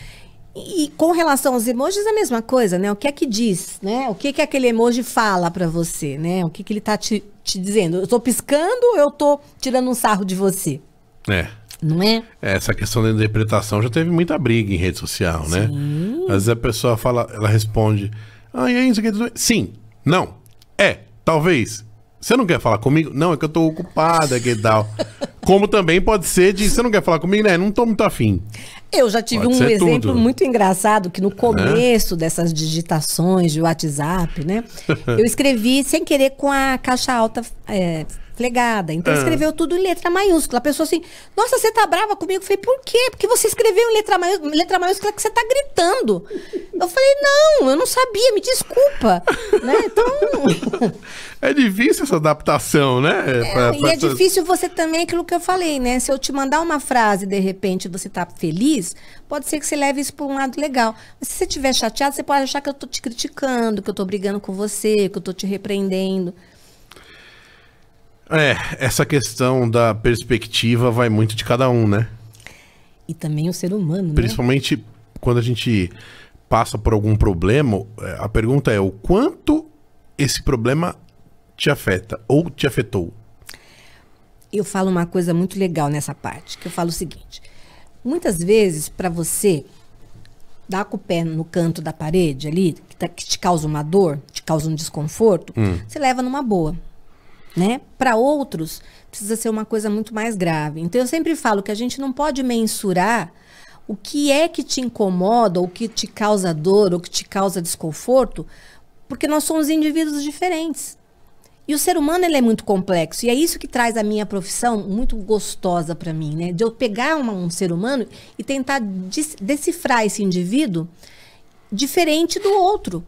E, com relação aos emojis, é a mesma coisa, né? O que é que diz, né? O que que aquele emoji fala pra você, né? O que que ele tá te, te dizendo? Eu tô piscando ou eu tô tirando um sarro de você? É. Não é? Essa questão da interpretação já teve muita briga em rede social, né? Às vezes a pessoa fala, ela responde: Ah, e aí, isso aqui? tudo bem?" Sim, não, é, talvez. Você não quer falar comigo? Não, é que eu tô ocupada, que tal. Como também pode ser de você não quer falar comigo, né? Não tô muito afim. Eu já tive Pode um exemplo tudo. muito engraçado que no começo dessas digitações de WhatsApp, né? eu escrevi sem querer com a caixa alta é, flegada. Então Ah. escreveu tudo em letra maiúscula. A pessoa assim, nossa, você tá brava comigo? Eu falei, por quê? Porque você escreveu em letra, maiú- letra maiúscula que você tá gritando. Eu falei, não, eu não sabia, me desculpa. né? Então. É difícil essa adaptação, né? Pra- e pra é essas- difícil você também, aquilo que eu falei, né? Se eu te mandar uma frase e de repente você tá feliz, pode ser que você leve isso por um lado legal. Mas se você estiver chateado, você pode achar que eu tô te criticando, que eu tô brigando com você, que eu tô te repreendendo. É, essa questão da perspectiva vai muito de cada um, né? E também o ser humano, né? Principalmente quando a gente passa por algum problema, é, a pergunta é o quanto esse problema te afeta ou te afetou. eu falo uma coisa muito legal nessa parte, que eu falo o seguinte: muitas vezes, para você dar com o pé no canto da parede ali, que, tá- que te causa uma dor, te causa um desconforto, você leva numa boa. Né? Para outros, precisa ser uma coisa muito mais grave. Então, eu sempre falo que a gente não pode mensurar o que é que te incomoda, ou que te causa dor, ou que te causa desconforto, porque nós somos indivíduos diferentes. E o ser humano ele é muito complexo e é isso que traz a minha profissão muito gostosa para mim, né? De eu pegar uma- um ser humano e tentar decifrar esse indivíduo diferente do outro.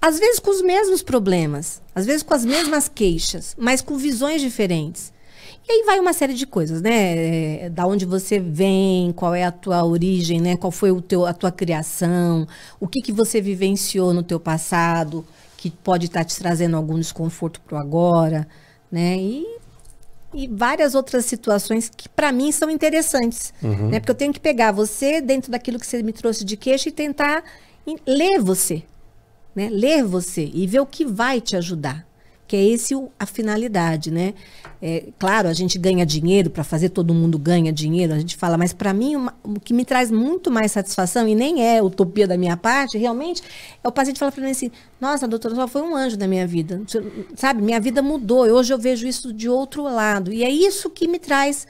Às vezes com os mesmos problemas, às vezes com as mesmas queixas, mas com visões diferentes. E aí vai uma série de coisas, né? É, Da onde você vem, qual é a tua origem, né? Qual foi o teu, a tua criação, o que, que você vivenciou no teu passado, que pode estar te trazendo algum desconforto pro agora, né? E, e várias outras situações que para mim são interessantes, né? Porque eu tenho que pegar você dentro daquilo que você me trouxe de queixa e tentar ler você, né? Ler você e ver o que vai te ajudar. Que é esse a finalidade, né? É, claro, a gente ganha dinheiro para fazer, todo mundo ganha dinheiro, a gente fala, mas para mim uma- o que me traz muito mais satisfação, e nem é utopia da minha parte, realmente, é o paciente falar para mim assim: nossa, doutora, só foi um anjo da minha vida. Sabe, minha vida mudou, hoje eu vejo isso de outro lado. E é isso que me traz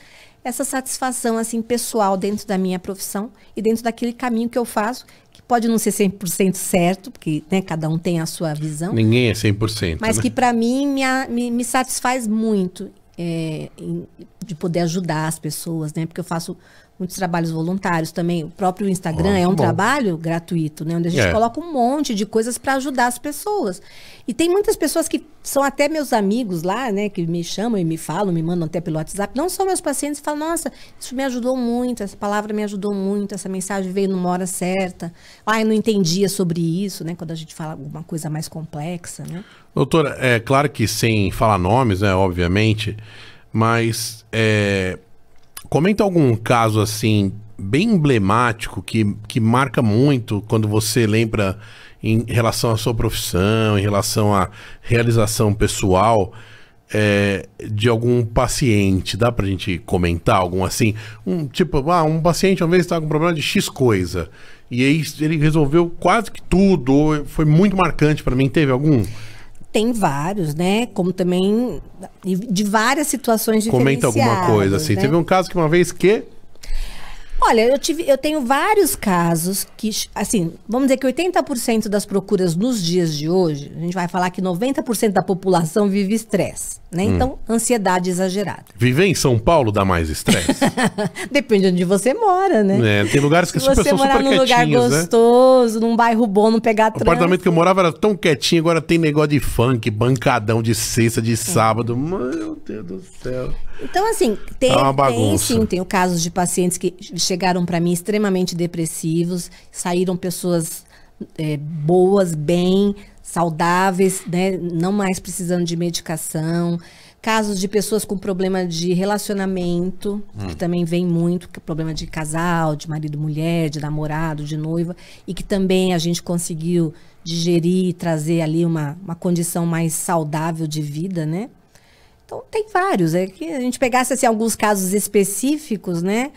essa satisfação assim pessoal dentro da minha profissão e dentro daquele caminho que eu faço, que pode não ser 100% certo, porque né, cada um tem a sua visão, Ninguém é 100%. mas né? que para mim me, me, me satisfaz muito é, em- de poder ajudar as pessoas, né? Porque eu faço muitos trabalhos voluntários também. O próprio Instagram Ó, é um bom. trabalho gratuito, né? Onde a gente É. coloca um monte de coisas para ajudar as pessoas. E tem muitas pessoas que são até meus amigos lá, né? Que me chamam e me falam, me mandam até pelo WhatsApp. Não são meus pacientes e falam, nossa, isso me ajudou muito, essa palavra me ajudou muito, essa mensagem veio numa hora certa. Ah, eu não entendia sobre isso, né? Quando a gente fala alguma coisa mais complexa, né? Doutora, é claro que sem falar nomes, né, obviamente, mas é, comenta algum caso assim bem emblemático que, que marca muito quando você lembra em relação à sua profissão, em relação à realização pessoal é, de algum paciente. Dá pra gente comentar algum assim? Um, tipo, ah, um paciente uma vez estava com problema de X coisa. E aí ele resolveu quase que tudo, foi muito marcante pra mim. Teve algum? Tem vários, né? Como também de várias situações Comenta alguma coisa assim. né? Teve um caso que uma vez que. Olha, eu, tive, eu tenho vários casos que, assim, vamos dizer que 80% das procuras nos dias de hoje, a gente vai falar que 90% da população vive estresse, né? Hum. Então, ansiedade exagerada. Viver em São Paulo dá mais estresse. Depende de onde você mora, né? É, tem lugares que super, você são morar super num lugar né? gostoso, num bairro bom, não pegar O trânsito. apartamento que eu morava era tão quietinho, agora tem negócio de funk, bancadão de sexta, É. de sábado. Meu Deus do céu. Então, assim, tem, É tem sim, tem o casos de pacientes que chegaram para mim extremamente depressivos, saíram pessoas é, boas, bem, saudáveis, né? Não mais precisando de medicação. Casos de pessoas com problema de relacionamento, Hum. que também vem muito, que é problema de casal, de marido mulher, de namorado, de noiva, e que também a gente conseguiu digerir e trazer ali uma, uma condição mais saudável de vida, né? Então tem vários. É que a gente pegasse assim, alguns casos específicos, né?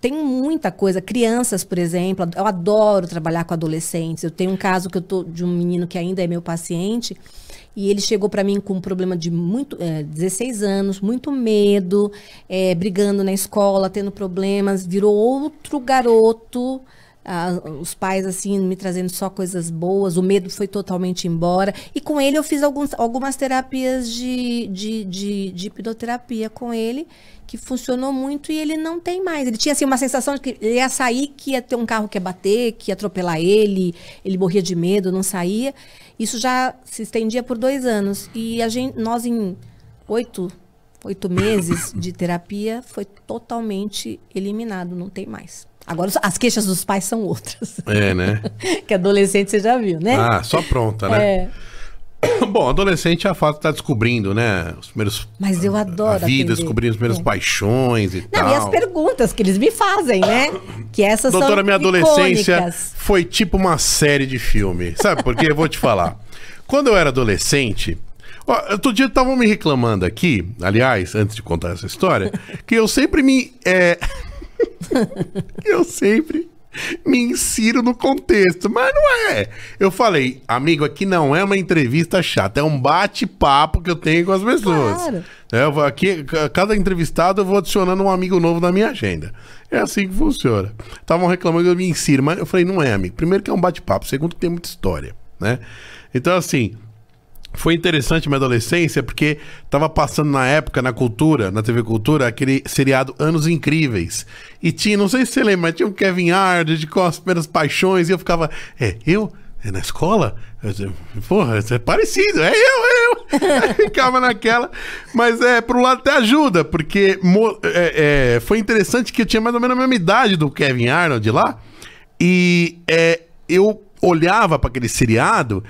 Tem muita coisa. Crianças, por exemplo, eu adoro trabalhar com adolescentes. Eu tenho um caso que eu tô de um menino que ainda é meu paciente e ele chegou para mim com um problema de muito, é, 16 anos, muito medo, é, brigando na escola, tendo problemas, virou outro garoto. Ah, os pais, assim, me trazendo só coisas boas, o medo foi totalmente embora. E com ele eu fiz alguns, algumas terapias de, de, de, de hipnoterapia com ele, que funcionou muito e ele não tem mais. Ele tinha, assim, uma sensação de que ele ia sair, que ia ter um carro que ia bater, que ia atropelar ele, ele morria de medo, não saía. Isso já se estendia por dois anos. E a gente, nós, em oito, oito meses de terapia, foi totalmente eliminado, não tem mais. Agora, as queixas dos pais são outras. É, né? que adolescente você já viu, né? Ah, só pronta, né? é. Bom, adolescente é a fase de tá descobrindo, né? Os primeiros. Mas eu A adoro. vida, atender. descobrindo as primeiras É. paixões e Não, tal. e as perguntas que eles me fazem, né? Que essas Doutora, são minha adolescência icônicas. foi tipo uma série de filme. Sabe por quê? Eu vou te falar. Quando eu era adolescente. Ó, outro dia estavam me reclamando aqui, aliás, antes de contar essa história, que eu sempre me. é, eu sempre me insiro no contexto. Mas não é. Eu falei, amigo, aqui não é uma entrevista chata, é um bate-papo que eu tenho com as pessoas. Claro. É, eu vou aqui, ca- cada entrevistado eu vou adicionando um amigo novo na minha agenda. É assim que funciona. Estavam reclamando que eu me insiro, mas eu falei, não é, amigo. Primeiro que é um bate-papo, segundo que tem muita história, né? Então, assim, foi interessante minha adolescência porque tava passando na época, na cultura, na TV Cultura, aquele seriado Anos Incríveis. E tinha, não sei se você lembra, mas tinha um Kevin Hart com as primeiras paixões, e eu ficava, é, eu? É na escola? Porra, é parecido, é eu, é eu. Ficava naquela. Mas é, um lado até ajuda, porque é, é, foi interessante que eu tinha mais ou menos a mesma idade do Kevin Arnold lá. E é, eu olhava para aquele seriado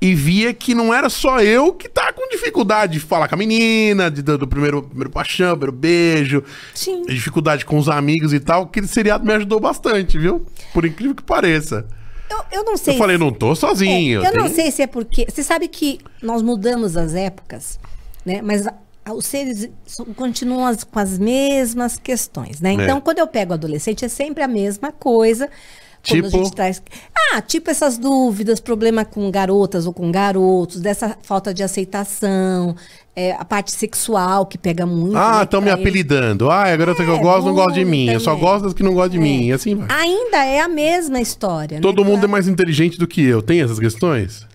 e via que não era só eu que tá com dificuldade de falar com a menina, de, do, do primeiro, primeiro paixão, primeiro beijo, Sim. dificuldade com os amigos e tal. Aquele seriado me ajudou bastante, viu? Por incrível que pareça. Eu, eu não sei. Eu falei, se- não tô sozinho. É, eu não tenho- sei se é porque. Você sabe que nós mudamos as épocas, né? Mas a- a- os seres continuam as- com as mesmas questões, né? Então, É. quando eu pego adolescente, é sempre a mesma coisa. Quando a Tipo? gente traz. Ah, tipo essas dúvidas, problema com garotas ou com garotos, dessa falta de aceitação, é, a parte sexual que pega muito. Ah, né, estão me pra eles. apelidando. Ah, a garota que eu É, gosto não gosta de mim. Eu só também. gosto das que não gostam de mim. E assim vai. Ainda é a mesma história. né? Todo mundo é Claro. mais inteligente do que eu. Tem essas questões?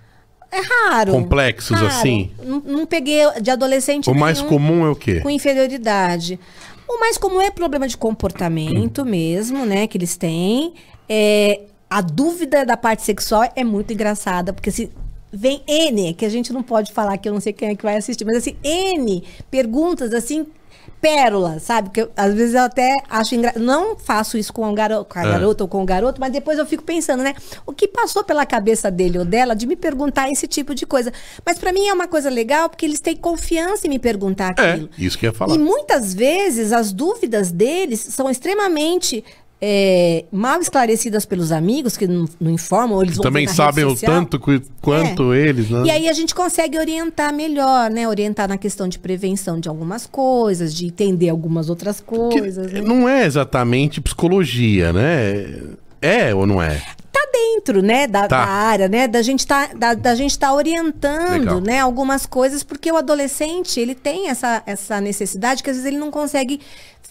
É raro. Complexos, raro. assim? Não, não peguei de adolescente O mais comum é o quê? com inferioridade. O mais comum é problema de comportamento mesmo, né? Que eles têm. É, a dúvida da parte sexual é muito engraçada, porque se vem N, que a gente não pode falar, que eu não sei quem é que vai assistir, mas assim, N perguntas assim, pérolas, sabe? Que eu, às vezes eu até acho engraçado. Não faço isso com, a garo- com a É. garota ou com o garoto, mas depois eu fico pensando, né? O que passou pela cabeça dele ou dela de me perguntar esse tipo de coisa. Mas pra mim é uma coisa legal, porque eles têm confiança em me perguntar É, aquilo. isso que eu ia falar. E muitas vezes as dúvidas deles são extremamente é, mal esclarecidas pelos amigos que não, não informam, ou eles Também sabem o tanto que- quanto eles, né? E aí a gente consegue orientar melhor, né? Orientar na questão de prevenção de algumas coisas, de entender algumas outras coisas. né? Não é exatamente psicologia, né? É ou não é? Tá dentro, né, da, Tá. da área, né, da gente tá, da, da gente tá orientando, Legal. né, algumas coisas, porque o adolescente, ele tem essa, essa necessidade que às vezes ele não consegue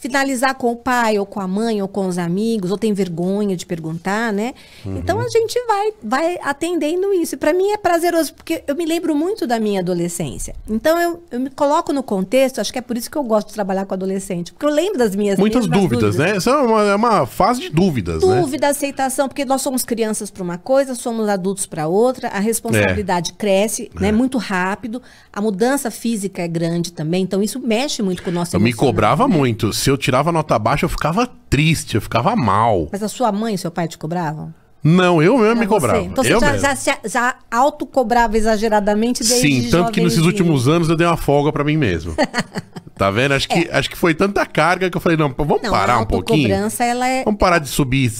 finalizar com o pai, ou com a mãe, ou com os amigos, ou tem vergonha de perguntar, né? Uhum. Então a gente vai, vai atendendo isso. E para mim é prazeroso, porque eu me lembro muito da minha adolescência. Então eu, eu me coloco no contexto, acho que é por isso que eu gosto de trabalhar com adolescente, porque eu lembro das minhas Muitas mesmas dúvidas, né? Essa é uma, é uma fase de dúvidas, né? Dúvida, aceitação, porque nós somos crianças para uma coisa, somos adultos para outra, a responsabilidade cresce, É. né, muito rápido, a mudança física é grande também, então isso mexe muito com o nosso Eu me cobrava né? muito. Se eu tirava nota baixa, eu ficava triste, eu ficava mal. Mas a sua mãe e seu pai te cobravam? Não, eu mesmo me Era cobrava. você? Então eu você já, mesmo. já, já autocobrava exageradamente desde Sim, tanto que nesses últimos anos eu dei uma folga pra mim mesmo. tá vendo? Acho que, acho que foi tanta carga que eu falei, não, vamos É. Não, parar um pouquinho. autocobrança, ela é... Vamos parar de subir,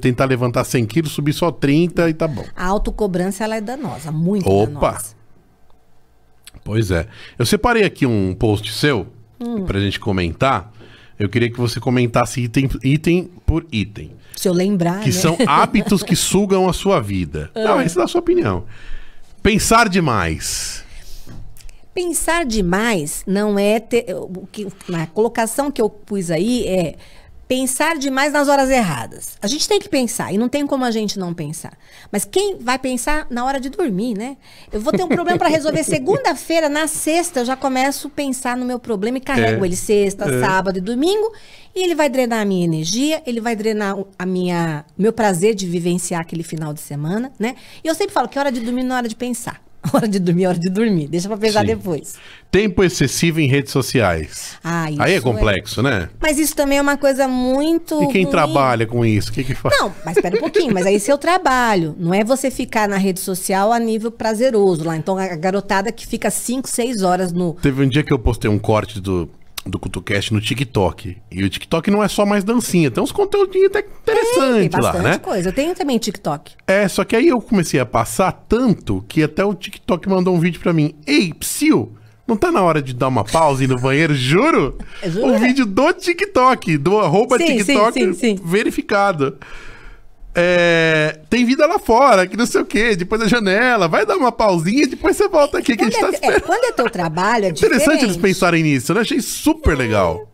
tentar levantar 100 quilos, subir só 30 e tá bom. A autocobrança, ela é danosa, muito Opa! danosa. Pois é. Eu separei aqui um post seu Hum. pra gente comentar. Eu queria que você comentasse item, item por item. Se eu lembrar, Que né? são hábitos que sugam a sua vida. Ah. Não, essa é a sua opinião. Pensar demais. Pensar demais não é ter, o que na colocação que eu pus aí é pensar demais nas horas erradas. A gente tem que pensar e não tem como a gente não pensar. Mas quem vai pensar na hora de dormir, né? Eu vou ter um problema para resolver segunda-feira, na sexta eu já começo a pensar no meu problema e carrego É. ele sexta, É. sábado e domingo, e ele vai drenar a minha energia, ele vai drenar o- a minha meu prazer de vivenciar aquele final de semana, né? E eu sempre falo que hora de dormir não é hora de pensar. Hora de dormir, é hora de dormir. Deixa pra pensar Sim. depois. Tempo excessivo em redes sociais. Ah, isso Aí é complexo, né? Mas isso também é uma coisa muito. E quem ruim. trabalha com isso? O que que faz? Não, mas espera um pouquinho, mas aí seu trabalho. Não é você ficar na rede social a nível prazeroso lá. Então a garotada que fica 5, 6 horas no. Teve um dia que eu postei um corte do, do CutuCast no TikTok. E o TikTok não é só mais dancinha, tem uns conteúdinhos até Tem interessantes lá, bastante né? coisa. Eu tenho também TikTok. É, só que aí eu comecei a passar tanto que até o TikTok mandou um vídeo pra mim. Ei, psiu, não tá na hora de dar uma pausa e ir no banheiro? Juro? Juro, Um é. vídeo do TikTok, do arroba Sim, TikTok sim, sim. verificado. É, tem vida lá fora, que não sei o quê, depois da janela, vai dar uma pausinha e depois você volta aqui que a Quando gente tá é, é, esperando. quando é teu trabalho, é Interessante diferente. eles pensarem nisso, né? Achei super legal.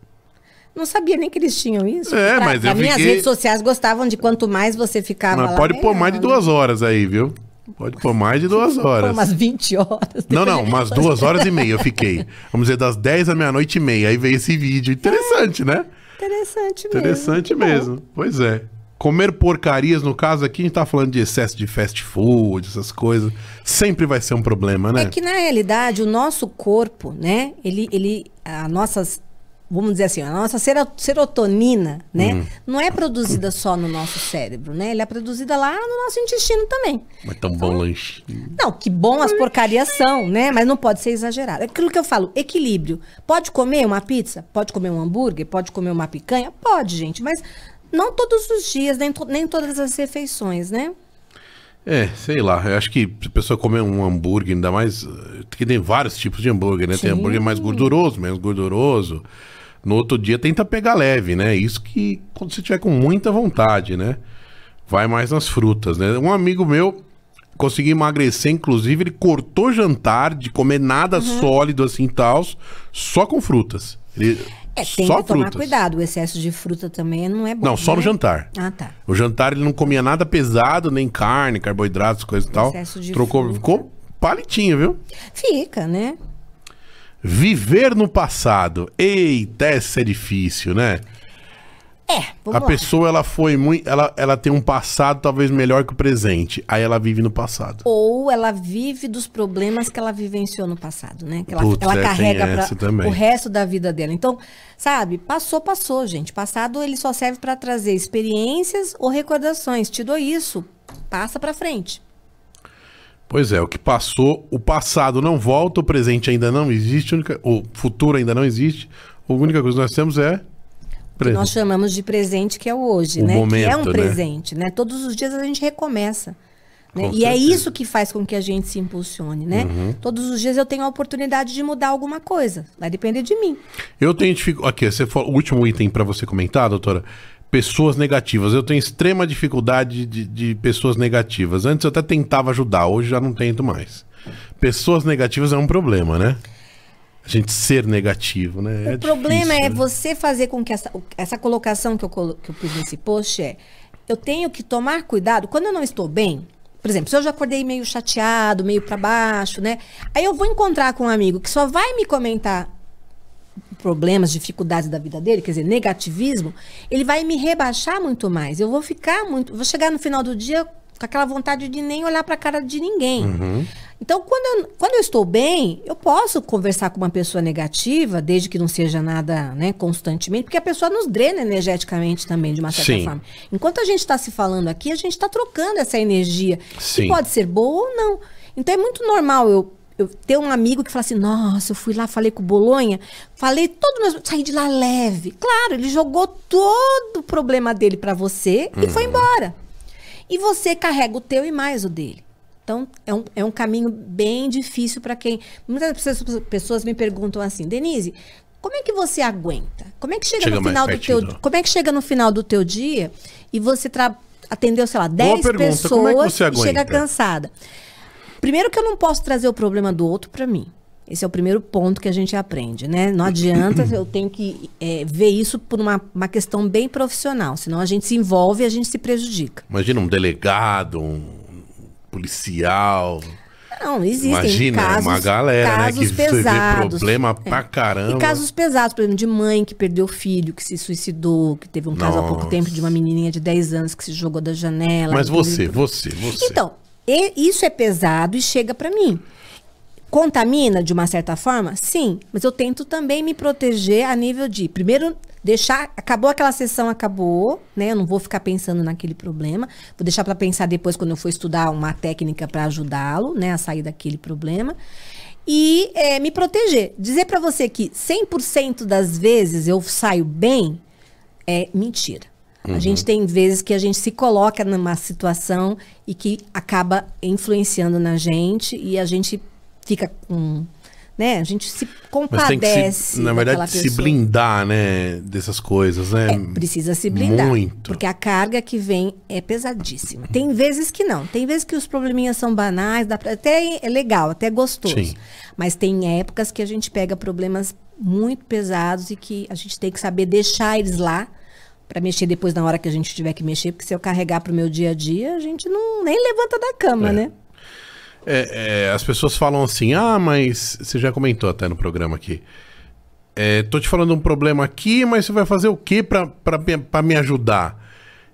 Não sabia nem que eles tinham isso. É, pra, mas pra eu mim, as fiquei- redes sociais gostavam de quanto mais você ficava Mas lá. pode pôr mais de duas horas aí, viu? Pode pôr mais de duas né? Pô, horas. umas 20 horas. Não, não, a umas duas horas e meia eu fiquei. Vamos dizer, das 10 à meia-noite e meia. Aí veio esse vídeo. Interessante, né? Interessante mesmo. Interessante mesmo. Pois é. Comer porcarias, no caso aqui, a gente tá falando de excesso de fast food, essas coisas. Sempre vai ser um problema, né? É que na realidade o nosso corpo, né? Ele, ele, a nossas, vamos dizer assim, a nossa sero- serotonina, né? Hum. Não é produzida só no nosso cérebro, né? Ela é produzida lá no nosso intestino também. Mas tão bom lanchinho. Não, que bom as porcarias são, né? Mas não pode ser exagerado. É aquilo que eu falo, equilíbrio. Pode comer uma pizza? Pode comer um hambúrguer? Pode comer uma picanha? Pode, gente, mas não todos os dias, nem, to- nem todas as refeições, né? É, sei lá. Eu acho que se a pessoa comer um hambúrguer, ainda mais. eh, Que tem vários tipos de hambúrguer, né? Tem Sim. hambúrguer mais gorduroso, menos gorduroso. No outro dia tenta pegar leve, né? Isso que quando você tiver com muita vontade, né? Vai mais nas frutas, né? Um amigo meu conseguiu emagrecer, inclusive, ele cortou jantar de comer nada Uhum. sólido assim e tal, só com frutas. Ele, É, tem só que tomar frutas. cuidado. O excesso de fruta também não é bom. Não, só no né? jantar. Ah, tá. O jantar ele não comia nada pesado, nem carne, carboidratos, coisa e tal. Excesso de Trocou, fruta. ficou palitinho, viu? Fica, né? Viver no passado. Eita, essa é difícil, né? É, vamos a lá. pessoa ela foi muito, ela, ela tem um passado talvez melhor que o presente. Aí ela vive no passado. Ou ela vive dos problemas que ela vivenciou no passado, né? Que ela, Putz, ela é, carrega também. o resto da vida dela. Então, sabe, passou, passou, gente. Passado ele só serve para trazer experiências ou recordações. Te dou isso, passa para frente. Pois é, o que passou, o passado não volta, o presente ainda não existe, o futuro ainda não existe. A única coisa que nós temos é Que nós chamamos de presente, que é o hoje, O né? que é momento, um né? presente, né? Todos os dias a gente recomeça. né? E é isso que faz com que a gente se impulsione, né? Uhum. Todos os dias eu tenho a oportunidade de mudar alguma coisa. Vai depender de mim. Eu tenho dificuldade. Aqui, você falou, o último item pra você comentar, doutora. pessoas negativas. Eu tenho extrema dificuldade de, de pessoas negativas. Antes eu até tentava ajudar, hoje já não tento mais. Pessoas negativas é um problema, né? A gente ser negativo, né? O É problema difícil, é né? você fazer com que essa, essa colocação que eu, que eu pus nesse post é: eu tenho que tomar cuidado quando eu não estou bem. Por exemplo, se eu já acordei meio chateado, meio pra baixo, né? Aí eu vou encontrar com um amigo que só vai me comentar problemas, dificuldades da vida dele, quer dizer, negativismo, ele vai me rebaixar muito mais. Eu vou ficar muito, vou chegar no final do dia com aquela vontade de nem olhar para a cara de ninguém. Então, quando eu, quando eu estou bem, eu posso conversar com uma pessoa negativa, desde que não seja nada, né, constantemente, porque a pessoa nos drena energeticamente também, de uma certa Sim. forma. Enquanto a gente está se falando aqui, a gente está trocando essa energia, Sim. que pode ser boa ou não. Então, é muito normal eu, eu ter um amigo que fala assim, nossa, eu fui lá, falei com o Bolonha, falei todo meu... Saí de lá leve. Claro, ele jogou todo o problema dele para você e foi embora. E você carrega o teu e mais o dele. Então, é um, é um caminho bem difícil para quem. Muitas pessoas, pessoas me perguntam assim, Denise, como é que você aguenta? Como é que chega, Chega no final do teu. Como é que chega no final do teu dia e você tra- atendeu, sei lá, 10 pergunta, pessoas é que você e chega cansada? Primeiro que eu não posso trazer o problema do outro para mim. Esse é o primeiro ponto que a gente aprende, né? Não adianta, eu tenho que é, ver isso por uma, uma questão bem profissional, senão a gente se envolve e a gente se prejudica. Imagina um delegado, um policial. Não, existem Imagina, casos, uma galera, né, casos que você vê pesados. problema pra caramba. E casos pesados, por exemplo, de mãe que perdeu filho, que se suicidou, que teve um caso há pouco Nossa. tempo de uma menininha de 10 anos que se jogou da janela. Mas você, você, você. Então, isso é pesado e chega pra mim. Contamina de uma certa forma? Sim, mas eu tento também me proteger a nível de, primeiro, deixar, acabou aquela sessão, acabou, né? Eu não vou ficar pensando naquele problema, vou deixar pra pensar depois quando eu for estudar uma técnica pra ajudá-lo, né, a sair daquele problema. E é, me proteger. Dizer pra você que 100% das vezes eu saio bem é mentira. A gente tem vezes que a gente se coloca numa situação e que acaba influenciando na gente e a gente fica com. Né? A gente se compadece. se, na verdade, se blindar, né, dessas coisas, né? É, precisa se blindar. Muito. Porque a carga que vem é pesadíssima. Tem vezes que não. Tem vezes que os probleminhas são banais, dá pra, até é legal, até gostoso. Sim. Mas tem épocas que a gente pega problemas muito pesados e que a gente tem que saber deixar eles lá para mexer depois na hora que a gente tiver que mexer, porque se eu carregar pro meu dia a dia, a gente não nem levanta da cama, né? É, é, as pessoas falam assim, ah, mas você já comentou até no programa aqui. É, tô te falando um problema aqui, mas você vai fazer o quê pra, pra, me- ajudar?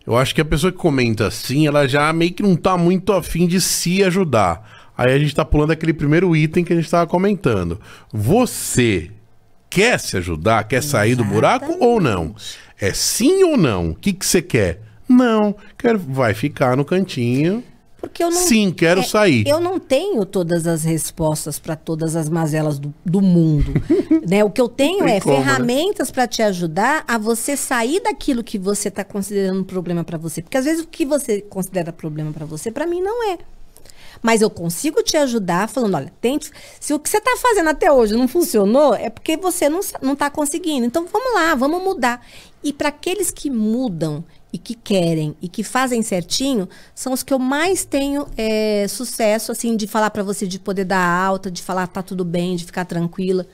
Eu acho que a pessoa que comenta assim, ela já meio que não tá muito afim de se ajudar. Aí a gente tá pulando aquele primeiro item que a gente tava comentando. Você quer se ajudar? Quer sair do buraco ou não? É sim ou não? O que que você quer? Não, quero, vai ficar no cantinho. Porque eu não Sim, quero é, sair. Eu não tenho todas as respostas para todas as mazelas do, do mundo. né? O que eu tenho é como, né? ferramentas para te ajudar a você sair daquilo que você está considerando um problema para você. Porque às vezes o que você considera problema para você, para mim não é. Mas eu consigo te ajudar falando, olha, tente. Se o que você está fazendo até hoje não funcionou, é porque você não está conseguindo. Então vamos lá, vamos mudar. E para aqueles que mudam e que querem e que fazem certinho, são os que eu mais tenho é, sucesso, assim, de falar para você, de poder dar alta, de falar tá tudo bem, de ficar tranquila.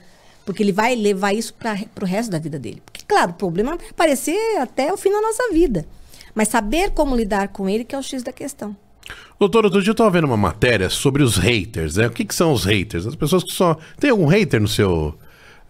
Porque ele vai levar isso para o resto da vida dele. Porque, claro, o problema vai aparecer até o fim da nossa vida. Mas saber como lidar com ele que é o X da questão. Doutor, outro dia eu tava vendo uma matéria sobre os haters, né? O que, que são os haters? As pessoas que só. Tem algum hater no seu.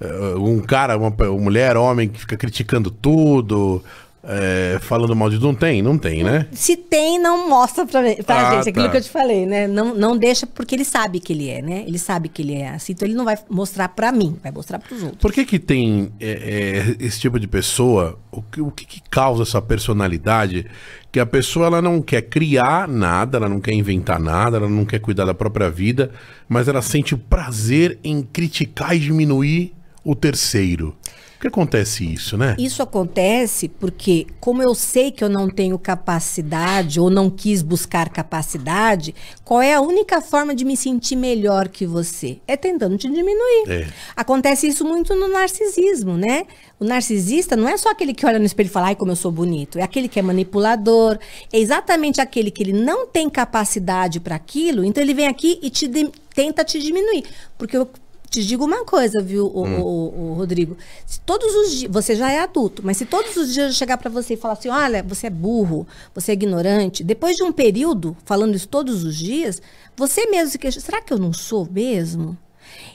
eh, um cara, uma, uma mulher, homem que fica criticando tudo, eh, falando mal de. Não tem? Não tem, né? Se tem, não mostra pra, pra Ah, gente. Aquilo tá. que eu te falei, né? Não, não deixa, porque ele sabe que ele é, né? Ele sabe que ele é assim. Então ele não vai mostrar pra mim, vai mostrar pros outros. Por que que tem eh, eh, esse tipo de pessoa? O que, o que que causa essa personalidade? Que a pessoa ela não quer criar nada, ela não quer inventar nada, ela não quer cuidar da própria vida, mas ela sente prazer em criticar e diminuir o terceiro? Por que acontece isso, né? Isso acontece porque, como eu sei que eu não tenho capacidade ou não quis buscar capacidade, qual é a única forma de me sentir melhor que você? É tentando te diminuir. É. Acontece isso muito no narcisismo, né? O narcisista não é só aquele que olha no espelho e fala, ai, como eu sou bonito. É aquele que é manipulador. É exatamente aquele que ele não tem capacidade para aquilo, então ele vem aqui e te tenta te diminuir. Porque eu te digo uma coisa, viu, o, o- o Rodrigo? Se todos os dias, você já é adulto, mas se todos os dias eu chegar para você e falar assim, olha, você é burro, você é ignorante, depois de um período falando isso todos os dias, você mesmo se queixa, será que eu não sou mesmo?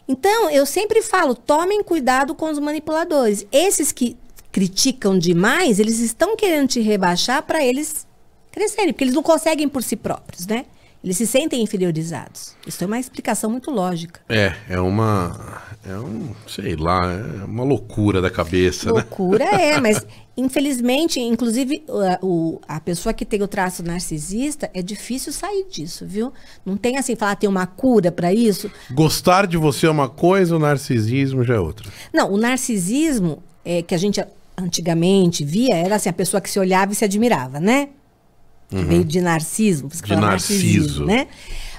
Então, eu sempre falo, tomem cuidado com os manipuladores. Esses que criticam demais, eles estão querendo te rebaixar para eles crescerem, porque eles não conseguem por si próprios, né? Eles se sentem inferiorizados. Isso é uma explicação muito lógica. É, é uma. É um. Sei lá, é uma loucura da cabeça, né? Loucura é, mas infelizmente, inclusive, o, o- a pessoa que tem o traço narcisista, é difícil sair disso, viu? Não tem assim, falar, tem uma cura para isso. Gostar de você é uma coisa, o narcisismo já é outra. Não, o narcisismo é, que a gente antigamente via era assim, a pessoa que se olhava e se admirava, né? Que Veio de Uhum. De narciso. narcisismo, né?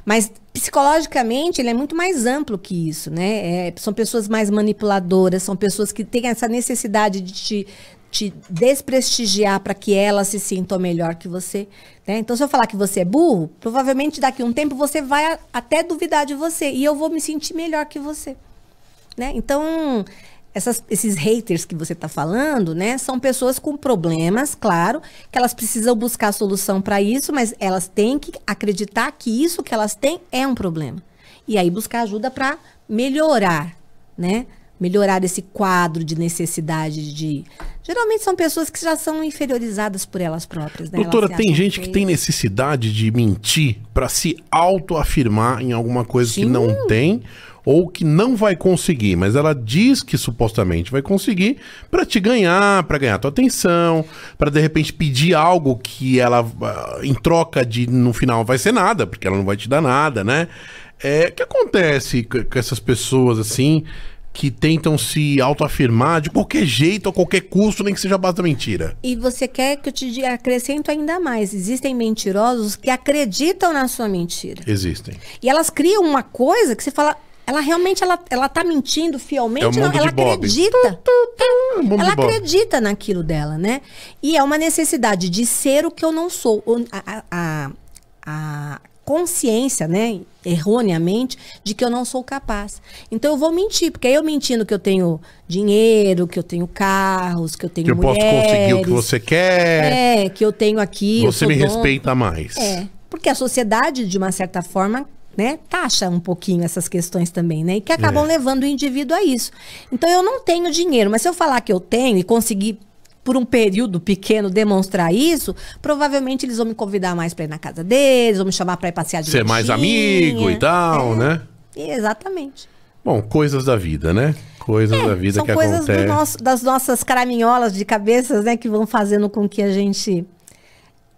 Mas psicologicamente ele é muito mais amplo que isso, né? É, são pessoas mais manipuladoras, são pessoas que têm essa necessidade de te, te desprestigiar para que elas se sintam melhor que você. né? Então, se eu falar que você é burro, provavelmente daqui a um tempo você vai a- até duvidar de você e eu vou me sentir melhor que você né? Então, essas- esses haters que você está falando, né, são pessoas com problemas, claro, que elas precisam buscar solução para isso, mas elas têm que acreditar que isso que elas têm é um problema. E aí buscar ajuda para melhorar, né? Melhorar esse quadro de necessidade de. Geralmente são pessoas que já são inferiorizadas por elas próprias, né? Doutora, tem gente que tem necessidade de mentir pra se autoafirmar em alguma coisa que Sim. não tem ou que não vai conseguir, mas ela diz que supostamente vai conseguir pra te ganhar, pra ganhar tua atenção, pra de repente pedir algo que ela ah, em troca de no final vai ser nada, porque ela não vai te dar nada, né? É, o que acontece com essas pessoas assim que tentam se autoafirmar de qualquer jeito, a qualquer custo, nem que seja a base da mentira? E você quer que eu te acrescento ainda mais. Existem mentirosos que acreditam na sua mentira. Existem. E elas criam uma coisa que você fala, ela realmente ela, ela tá mentindo fielmente, É não, ela Bob. acredita. É Ela acredita naquilo dela, né? E é uma necessidade de ser o que eu não sou. A, a- a consciência, né, erroneamente, de que eu não sou capaz. Então eu vou mentir, porque aí eu mentindo que eu tenho dinheiro, que eu tenho carros, que eu tenho Que eu posso conseguir o que mulheres, você quer. É, que eu tenho aqui. você me dono. respeita mais. É, porque a sociedade, de uma certa forma, né, taxa um pouquinho essas questões também, né? E que acabam É. levando o indivíduo a isso. Então eu não tenho dinheiro, mas se eu falar que eu tenho e conseguir por um período pequeno demonstrar isso, provavelmente eles vão me convidar mais para ir na casa deles, vão me chamar para ir passear de Ser mais amigo e tal, É, né? Exatamente. Bom, coisas da vida, né? Coisas da vida É, São que coisas do acontecem. nosso- das nossas caraminholas de cabeças, né, que vão fazendo com que a gente.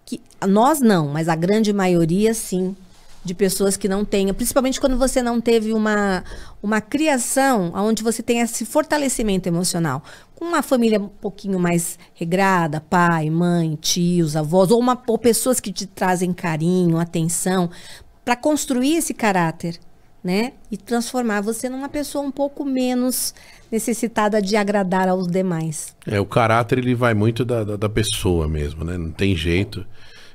Que, nós não, mas a grande maioria sim. De pessoas que não tenham, principalmente quando você não teve uma, uma criação onde você tem esse fortalecimento emocional. Com uma família um pouquinho mais regrada, pai, mãe, tios, avós, ou, uma, ou pessoas que te trazem carinho, atenção, para construir esse caráter né? E transformar você numa pessoa um pouco menos necessitada de agradar aos demais. É, o caráter ele vai muito da, da, da pessoa mesmo, né? Não tem jeito.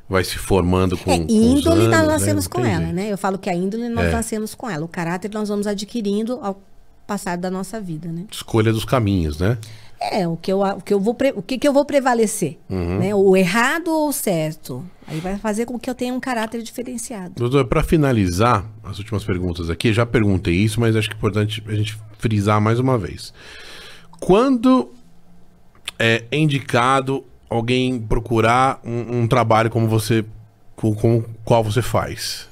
Vai se formando com, é, com índole nós anos, nascemos né? com ela, né? Eu falo que a índole nós É. nascemos com ela. O caráter nós vamos adquirindo ao passar da nossa vida, né? Escolha dos caminhos, né? É, o que eu, o que eu vou, o que, que eu vou prevalecer, Uhum. né? O errado ou o certo. Aí vai fazer com que eu tenha um caráter diferenciado. Doutor, para finalizar as últimas perguntas aqui, já perguntei isso, mas acho que é importante a gente frisar mais uma vez. Quando é indicado alguém procurar um, um trabalho como você, com, com o qual você faz?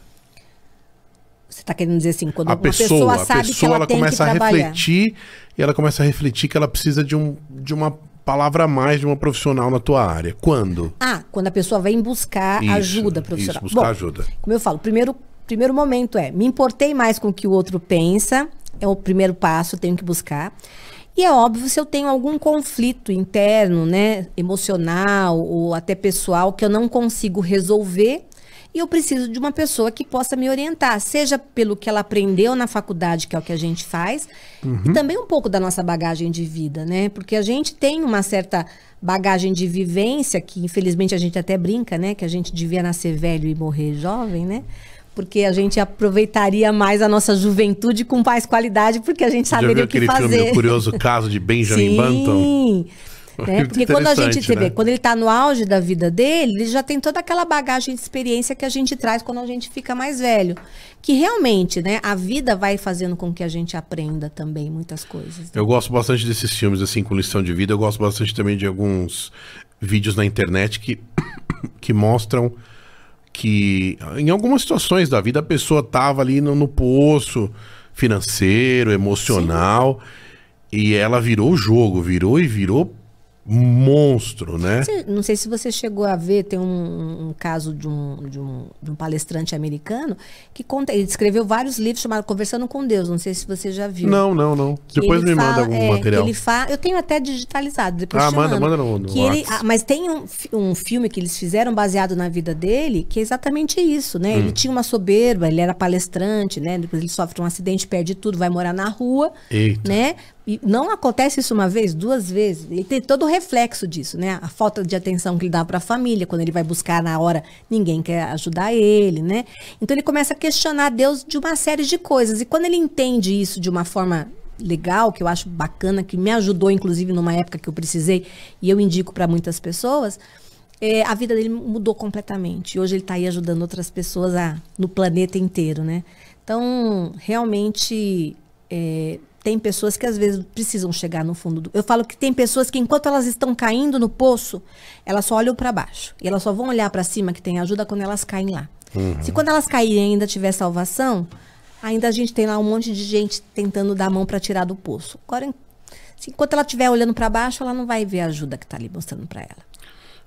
Você está querendo dizer assim, quando A uma pessoa, pessoa, a sabe que pessoa ela, ela que começa a trabalhar. refletir e ela começa a refletir que ela precisa de, um, de uma palavra a mais de uma profissional na tua área. Quando? Ah, quando a pessoa vem buscar Isso, ajuda isso, profissional. buscar Bom, ajuda. Como eu falo, primeiro, primeiro momento é me importei mais com o que o outro pensa, é o primeiro passo, tenho que buscar. E é óbvio se eu tenho algum conflito interno, né, emocional ou até pessoal que eu não consigo resolver e eu preciso de uma pessoa que possa me orientar, seja pelo que ela aprendeu na faculdade, que é o que a gente faz, uhum. e também um pouco da nossa bagagem de vida, né? Porque a gente tem uma certa bagagem de vivência que infelizmente a gente até brinca, né, que a gente devia nascer velho e morrer jovem, né? Porque a gente aproveitaria mais a nossa juventude com mais qualidade, porque a gente saberia o que fazer. Filme, o curioso caso de Benjamin Sim. Button. Né? Porque quando a gente né? vê, quando ele está no auge da vida dele, ele já tem toda aquela bagagem de experiência que a gente traz quando a gente fica mais velho. Que realmente, né, a vida vai fazendo com que a gente aprenda também muitas coisas. Né? Eu gosto bastante desses filmes, assim, com lição de vida. Eu gosto bastante também de alguns vídeos na internet que, que mostram que em algumas situações da vida a pessoa tava ali no, no poço financeiro, emocional, Sim. e ela virou o jogo, virou e virou monstro, né? não sei se você chegou a ver, tem um, um caso de um, de, um, de um, palestrante americano que conta, ele escreveu vários livros chamados Conversando com Deus, não sei se você já viu. Não, não, não. Depois me fala, manda algum é, material. Ele fala, eu tenho até digitalizado, depois Ah, manda, manda no, no que ele, ah, Mas tem um, um filme que eles fizeram baseado na vida dele, que é exatamente isso, né? Hum. Ele tinha uma soberba, ele era palestrante, né? Depois ele sofre um acidente, perde tudo, vai morar na rua, Eita. né? E não acontece isso uma vez, duas vezes. Ele tem todo o reflexo disso, né? A falta de atenção que ele dá para a família, quando ele vai buscar na hora, ninguém quer ajudar ele, né? Então ele começa a questionar Deus de uma série de coisas. E quando ele entende isso de uma forma legal, que eu acho bacana, que me ajudou inclusive numa época que eu precisei, e eu indico para muitas pessoas, é, a vida dele mudou completamente. E hoje ele está aí ajudando outras pessoas a, no planeta inteiro, né? Então, realmente, é, tem pessoas que às vezes precisam chegar no fundo do. Eu falo que tem pessoas que enquanto elas estão caindo no poço, elas só olham para baixo. E elas só vão olhar para cima que tem ajuda quando elas caem lá. Uhum. Se quando elas caírem ainda tiver salvação, ainda a gente tem lá um monte de gente tentando dar a mão para tirar do poço. Agora, se, enquanto ela estiver olhando para baixo, ela não vai ver a ajuda que está ali mostrando para ela.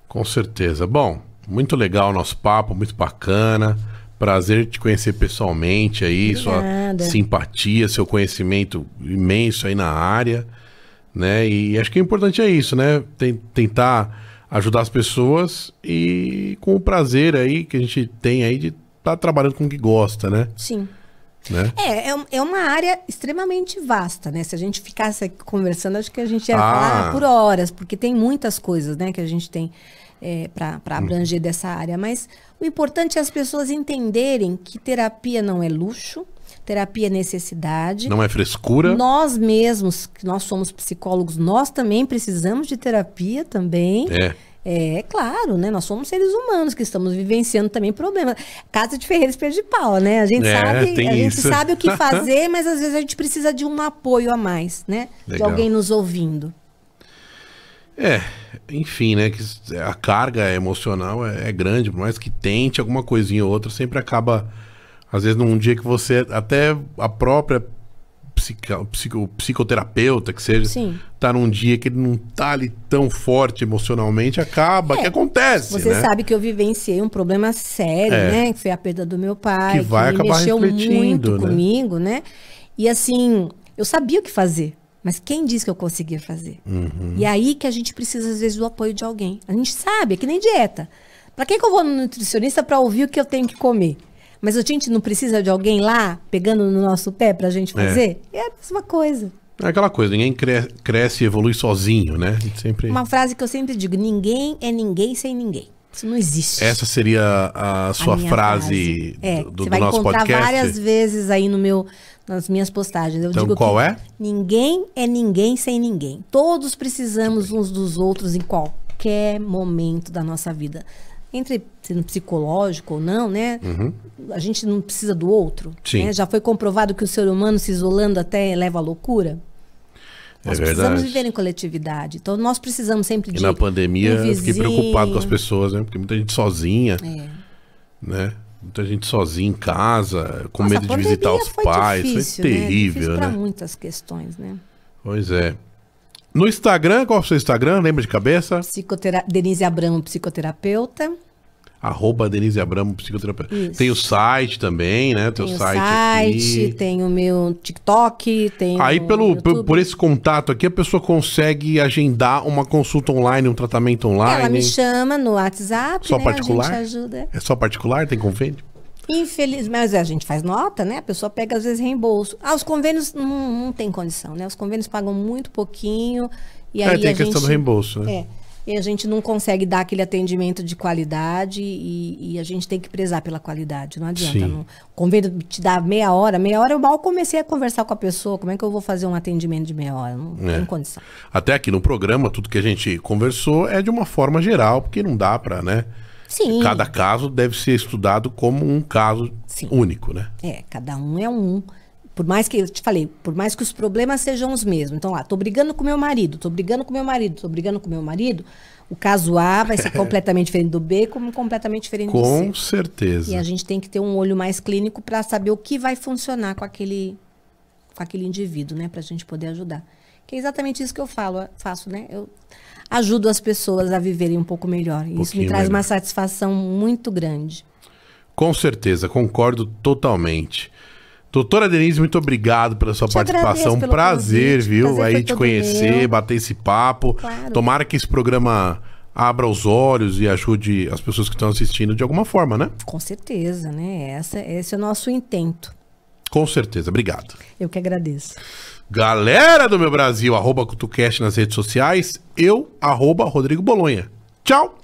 Com certeza. Bom, muito legal o nosso papo, muito bacana. Prazer te conhecer pessoalmente aí, Obrigada. sua simpatia, seu conhecimento imenso aí na área, né? E acho que o importante é isso, né? Tentar ajudar as pessoas e com o prazer aí que a gente tem aí de estar tá trabalhando com o que gosta, né? Sim. Né? É, é, é uma área extremamente vasta, né? Se a gente ficasse conversando, acho que a gente ia ah. falar por horas, porque tem muitas coisas, né, que a gente tem é, para abranger dessa área. Mas o importante é as pessoas entenderem que terapia não é luxo, terapia é necessidade. Não é frescura. Nós mesmos, que nós somos psicólogos, nós também precisamos de terapia também. É. É, claro, né? Nós somos seres humanos que estamos vivenciando também problemas. Casa de Ferreira espelho de pau, né? A gente é, sabe, a gente sabe o que fazer, mas às vezes a gente precisa de um apoio a mais, né? Legal. De alguém nos ouvindo. É, enfim, né? Que a carga emocional é, é, grande, por mais que tente alguma coisinha ou outra, sempre acaba. Às vezes, num dia que você. Até a própria psico, psico, psicoterapeuta, que seja, Sim. tá num dia que ele não tá ali tão forte emocionalmente, acaba, é, que acontece. Você né? sabe que eu vivenciei um problema sério, é. né? Que foi a perda do meu pai, que, vai que acabar mexeu muito né? comigo, né? E assim, eu sabia o que fazer. Mas quem disse que eu conseguia fazer? Uhum. E é aí que a gente precisa, às vezes, do apoio de alguém. A gente sabe, é que nem dieta. Para que, que eu vou no nutricionista para ouvir o que eu tenho que comer? Mas a gente não precisa de alguém lá pegando no nosso pé para a gente é. fazer? É. é a mesma coisa. É aquela coisa, ninguém cre cresce e evolui sozinho, né? Sempre... Uma frase que eu sempre digo: ninguém é ninguém sem ninguém. Isso não existe. Essa seria a sua a frase, frase. É, do, você vai do nosso encontrar podcast? várias vezes aí no meu, nas minhas postagens. Eu então, digo qual é? Ninguém é ninguém sem ninguém. Todos precisamos uns dos outros em qualquer momento da nossa vida. Entre sendo psicológico ou não, né? Uhum. A gente não precisa do outro. Sim. Né? Já foi comprovado que o ser humano se isolando até leva à loucura. É nós é precisamos viver em coletividade. Então nós precisamos sempre de. E na pandemia um eu fiquei preocupado com as pessoas, né? Porque muita gente sozinha. É. Né? Muita gente sozinha em casa, com Nossa, medo de visitar os pais. Difícil, foi terrível, né? né? muitas questões, né? Pois é. No Instagram, qual é o seu Instagram? Lembra de cabeça? Psicotera... Denise Abramo, psicoterapeuta. Arroba Denise Abramo, psicoterapeuta. Isso. Tem o site também, né? Teu Tem o site, site, aqui. tem o meu TikTok, tem Aí, pelo, por, por esse contato aqui, a pessoa consegue agendar uma consulta online, um tratamento online. Ela me chama no WhatsApp, Só né? particular? A gente ajuda. É só particular? Tem convênio? Infeliz, mas a gente faz nota, né? A pessoa pega às vezes reembolso. Ah, os convênios não, não tem condição, né? Os convênios pagam muito pouquinho e aí é, tem a a questão gente, do reembolso, né? É. E a gente não consegue dar aquele atendimento de qualidade e, e a gente tem que prezar pela qualidade. Não adianta. Sim. Não, o convênio te dá meia hora, meia hora eu mal comecei a conversar com a pessoa. Como é que eu vou fazer um atendimento de meia hora? Não É. tem condição. Até aqui no programa, tudo que a gente conversou é de uma forma geral, porque não dá pra, né? Sim. Cada caso deve ser estudado como um caso Sim. único, né? É, cada um é um. Por mais que, eu te falei, por mais que os problemas sejam os mesmos. Então, lá, tô brigando com meu marido, tô brigando com meu marido, tô brigando com meu marido. O caso A vai ser completamente diferente do B, como completamente diferente do Com C. certeza. E a gente tem que ter um olho mais clínico para saber o que vai funcionar com aquele, com aquele indivíduo, né? Pra gente poder ajudar. Que é exatamente isso que eu falo, faço, né? Eu ajudo as pessoas a viverem um pouco melhor. E isso me traz melhor. uma satisfação muito grande. Com certeza, concordo totalmente. Doutora Denise, muito obrigado pela sua Te participação. Prazer, convite. viu? Prazer aí te conhecer, meu. bater esse papo. Claro. Tomara que esse programa abra os olhos e ajude as pessoas que estão assistindo de alguma forma, né? Com certeza, né? Essa, esse é o nosso intento. Com certeza. Obrigado. Eu que agradeço. Galera do meu Brasil, arroba CutuCast nas redes sociais, eu, arroba Rodrigo Bolonha. Tchau!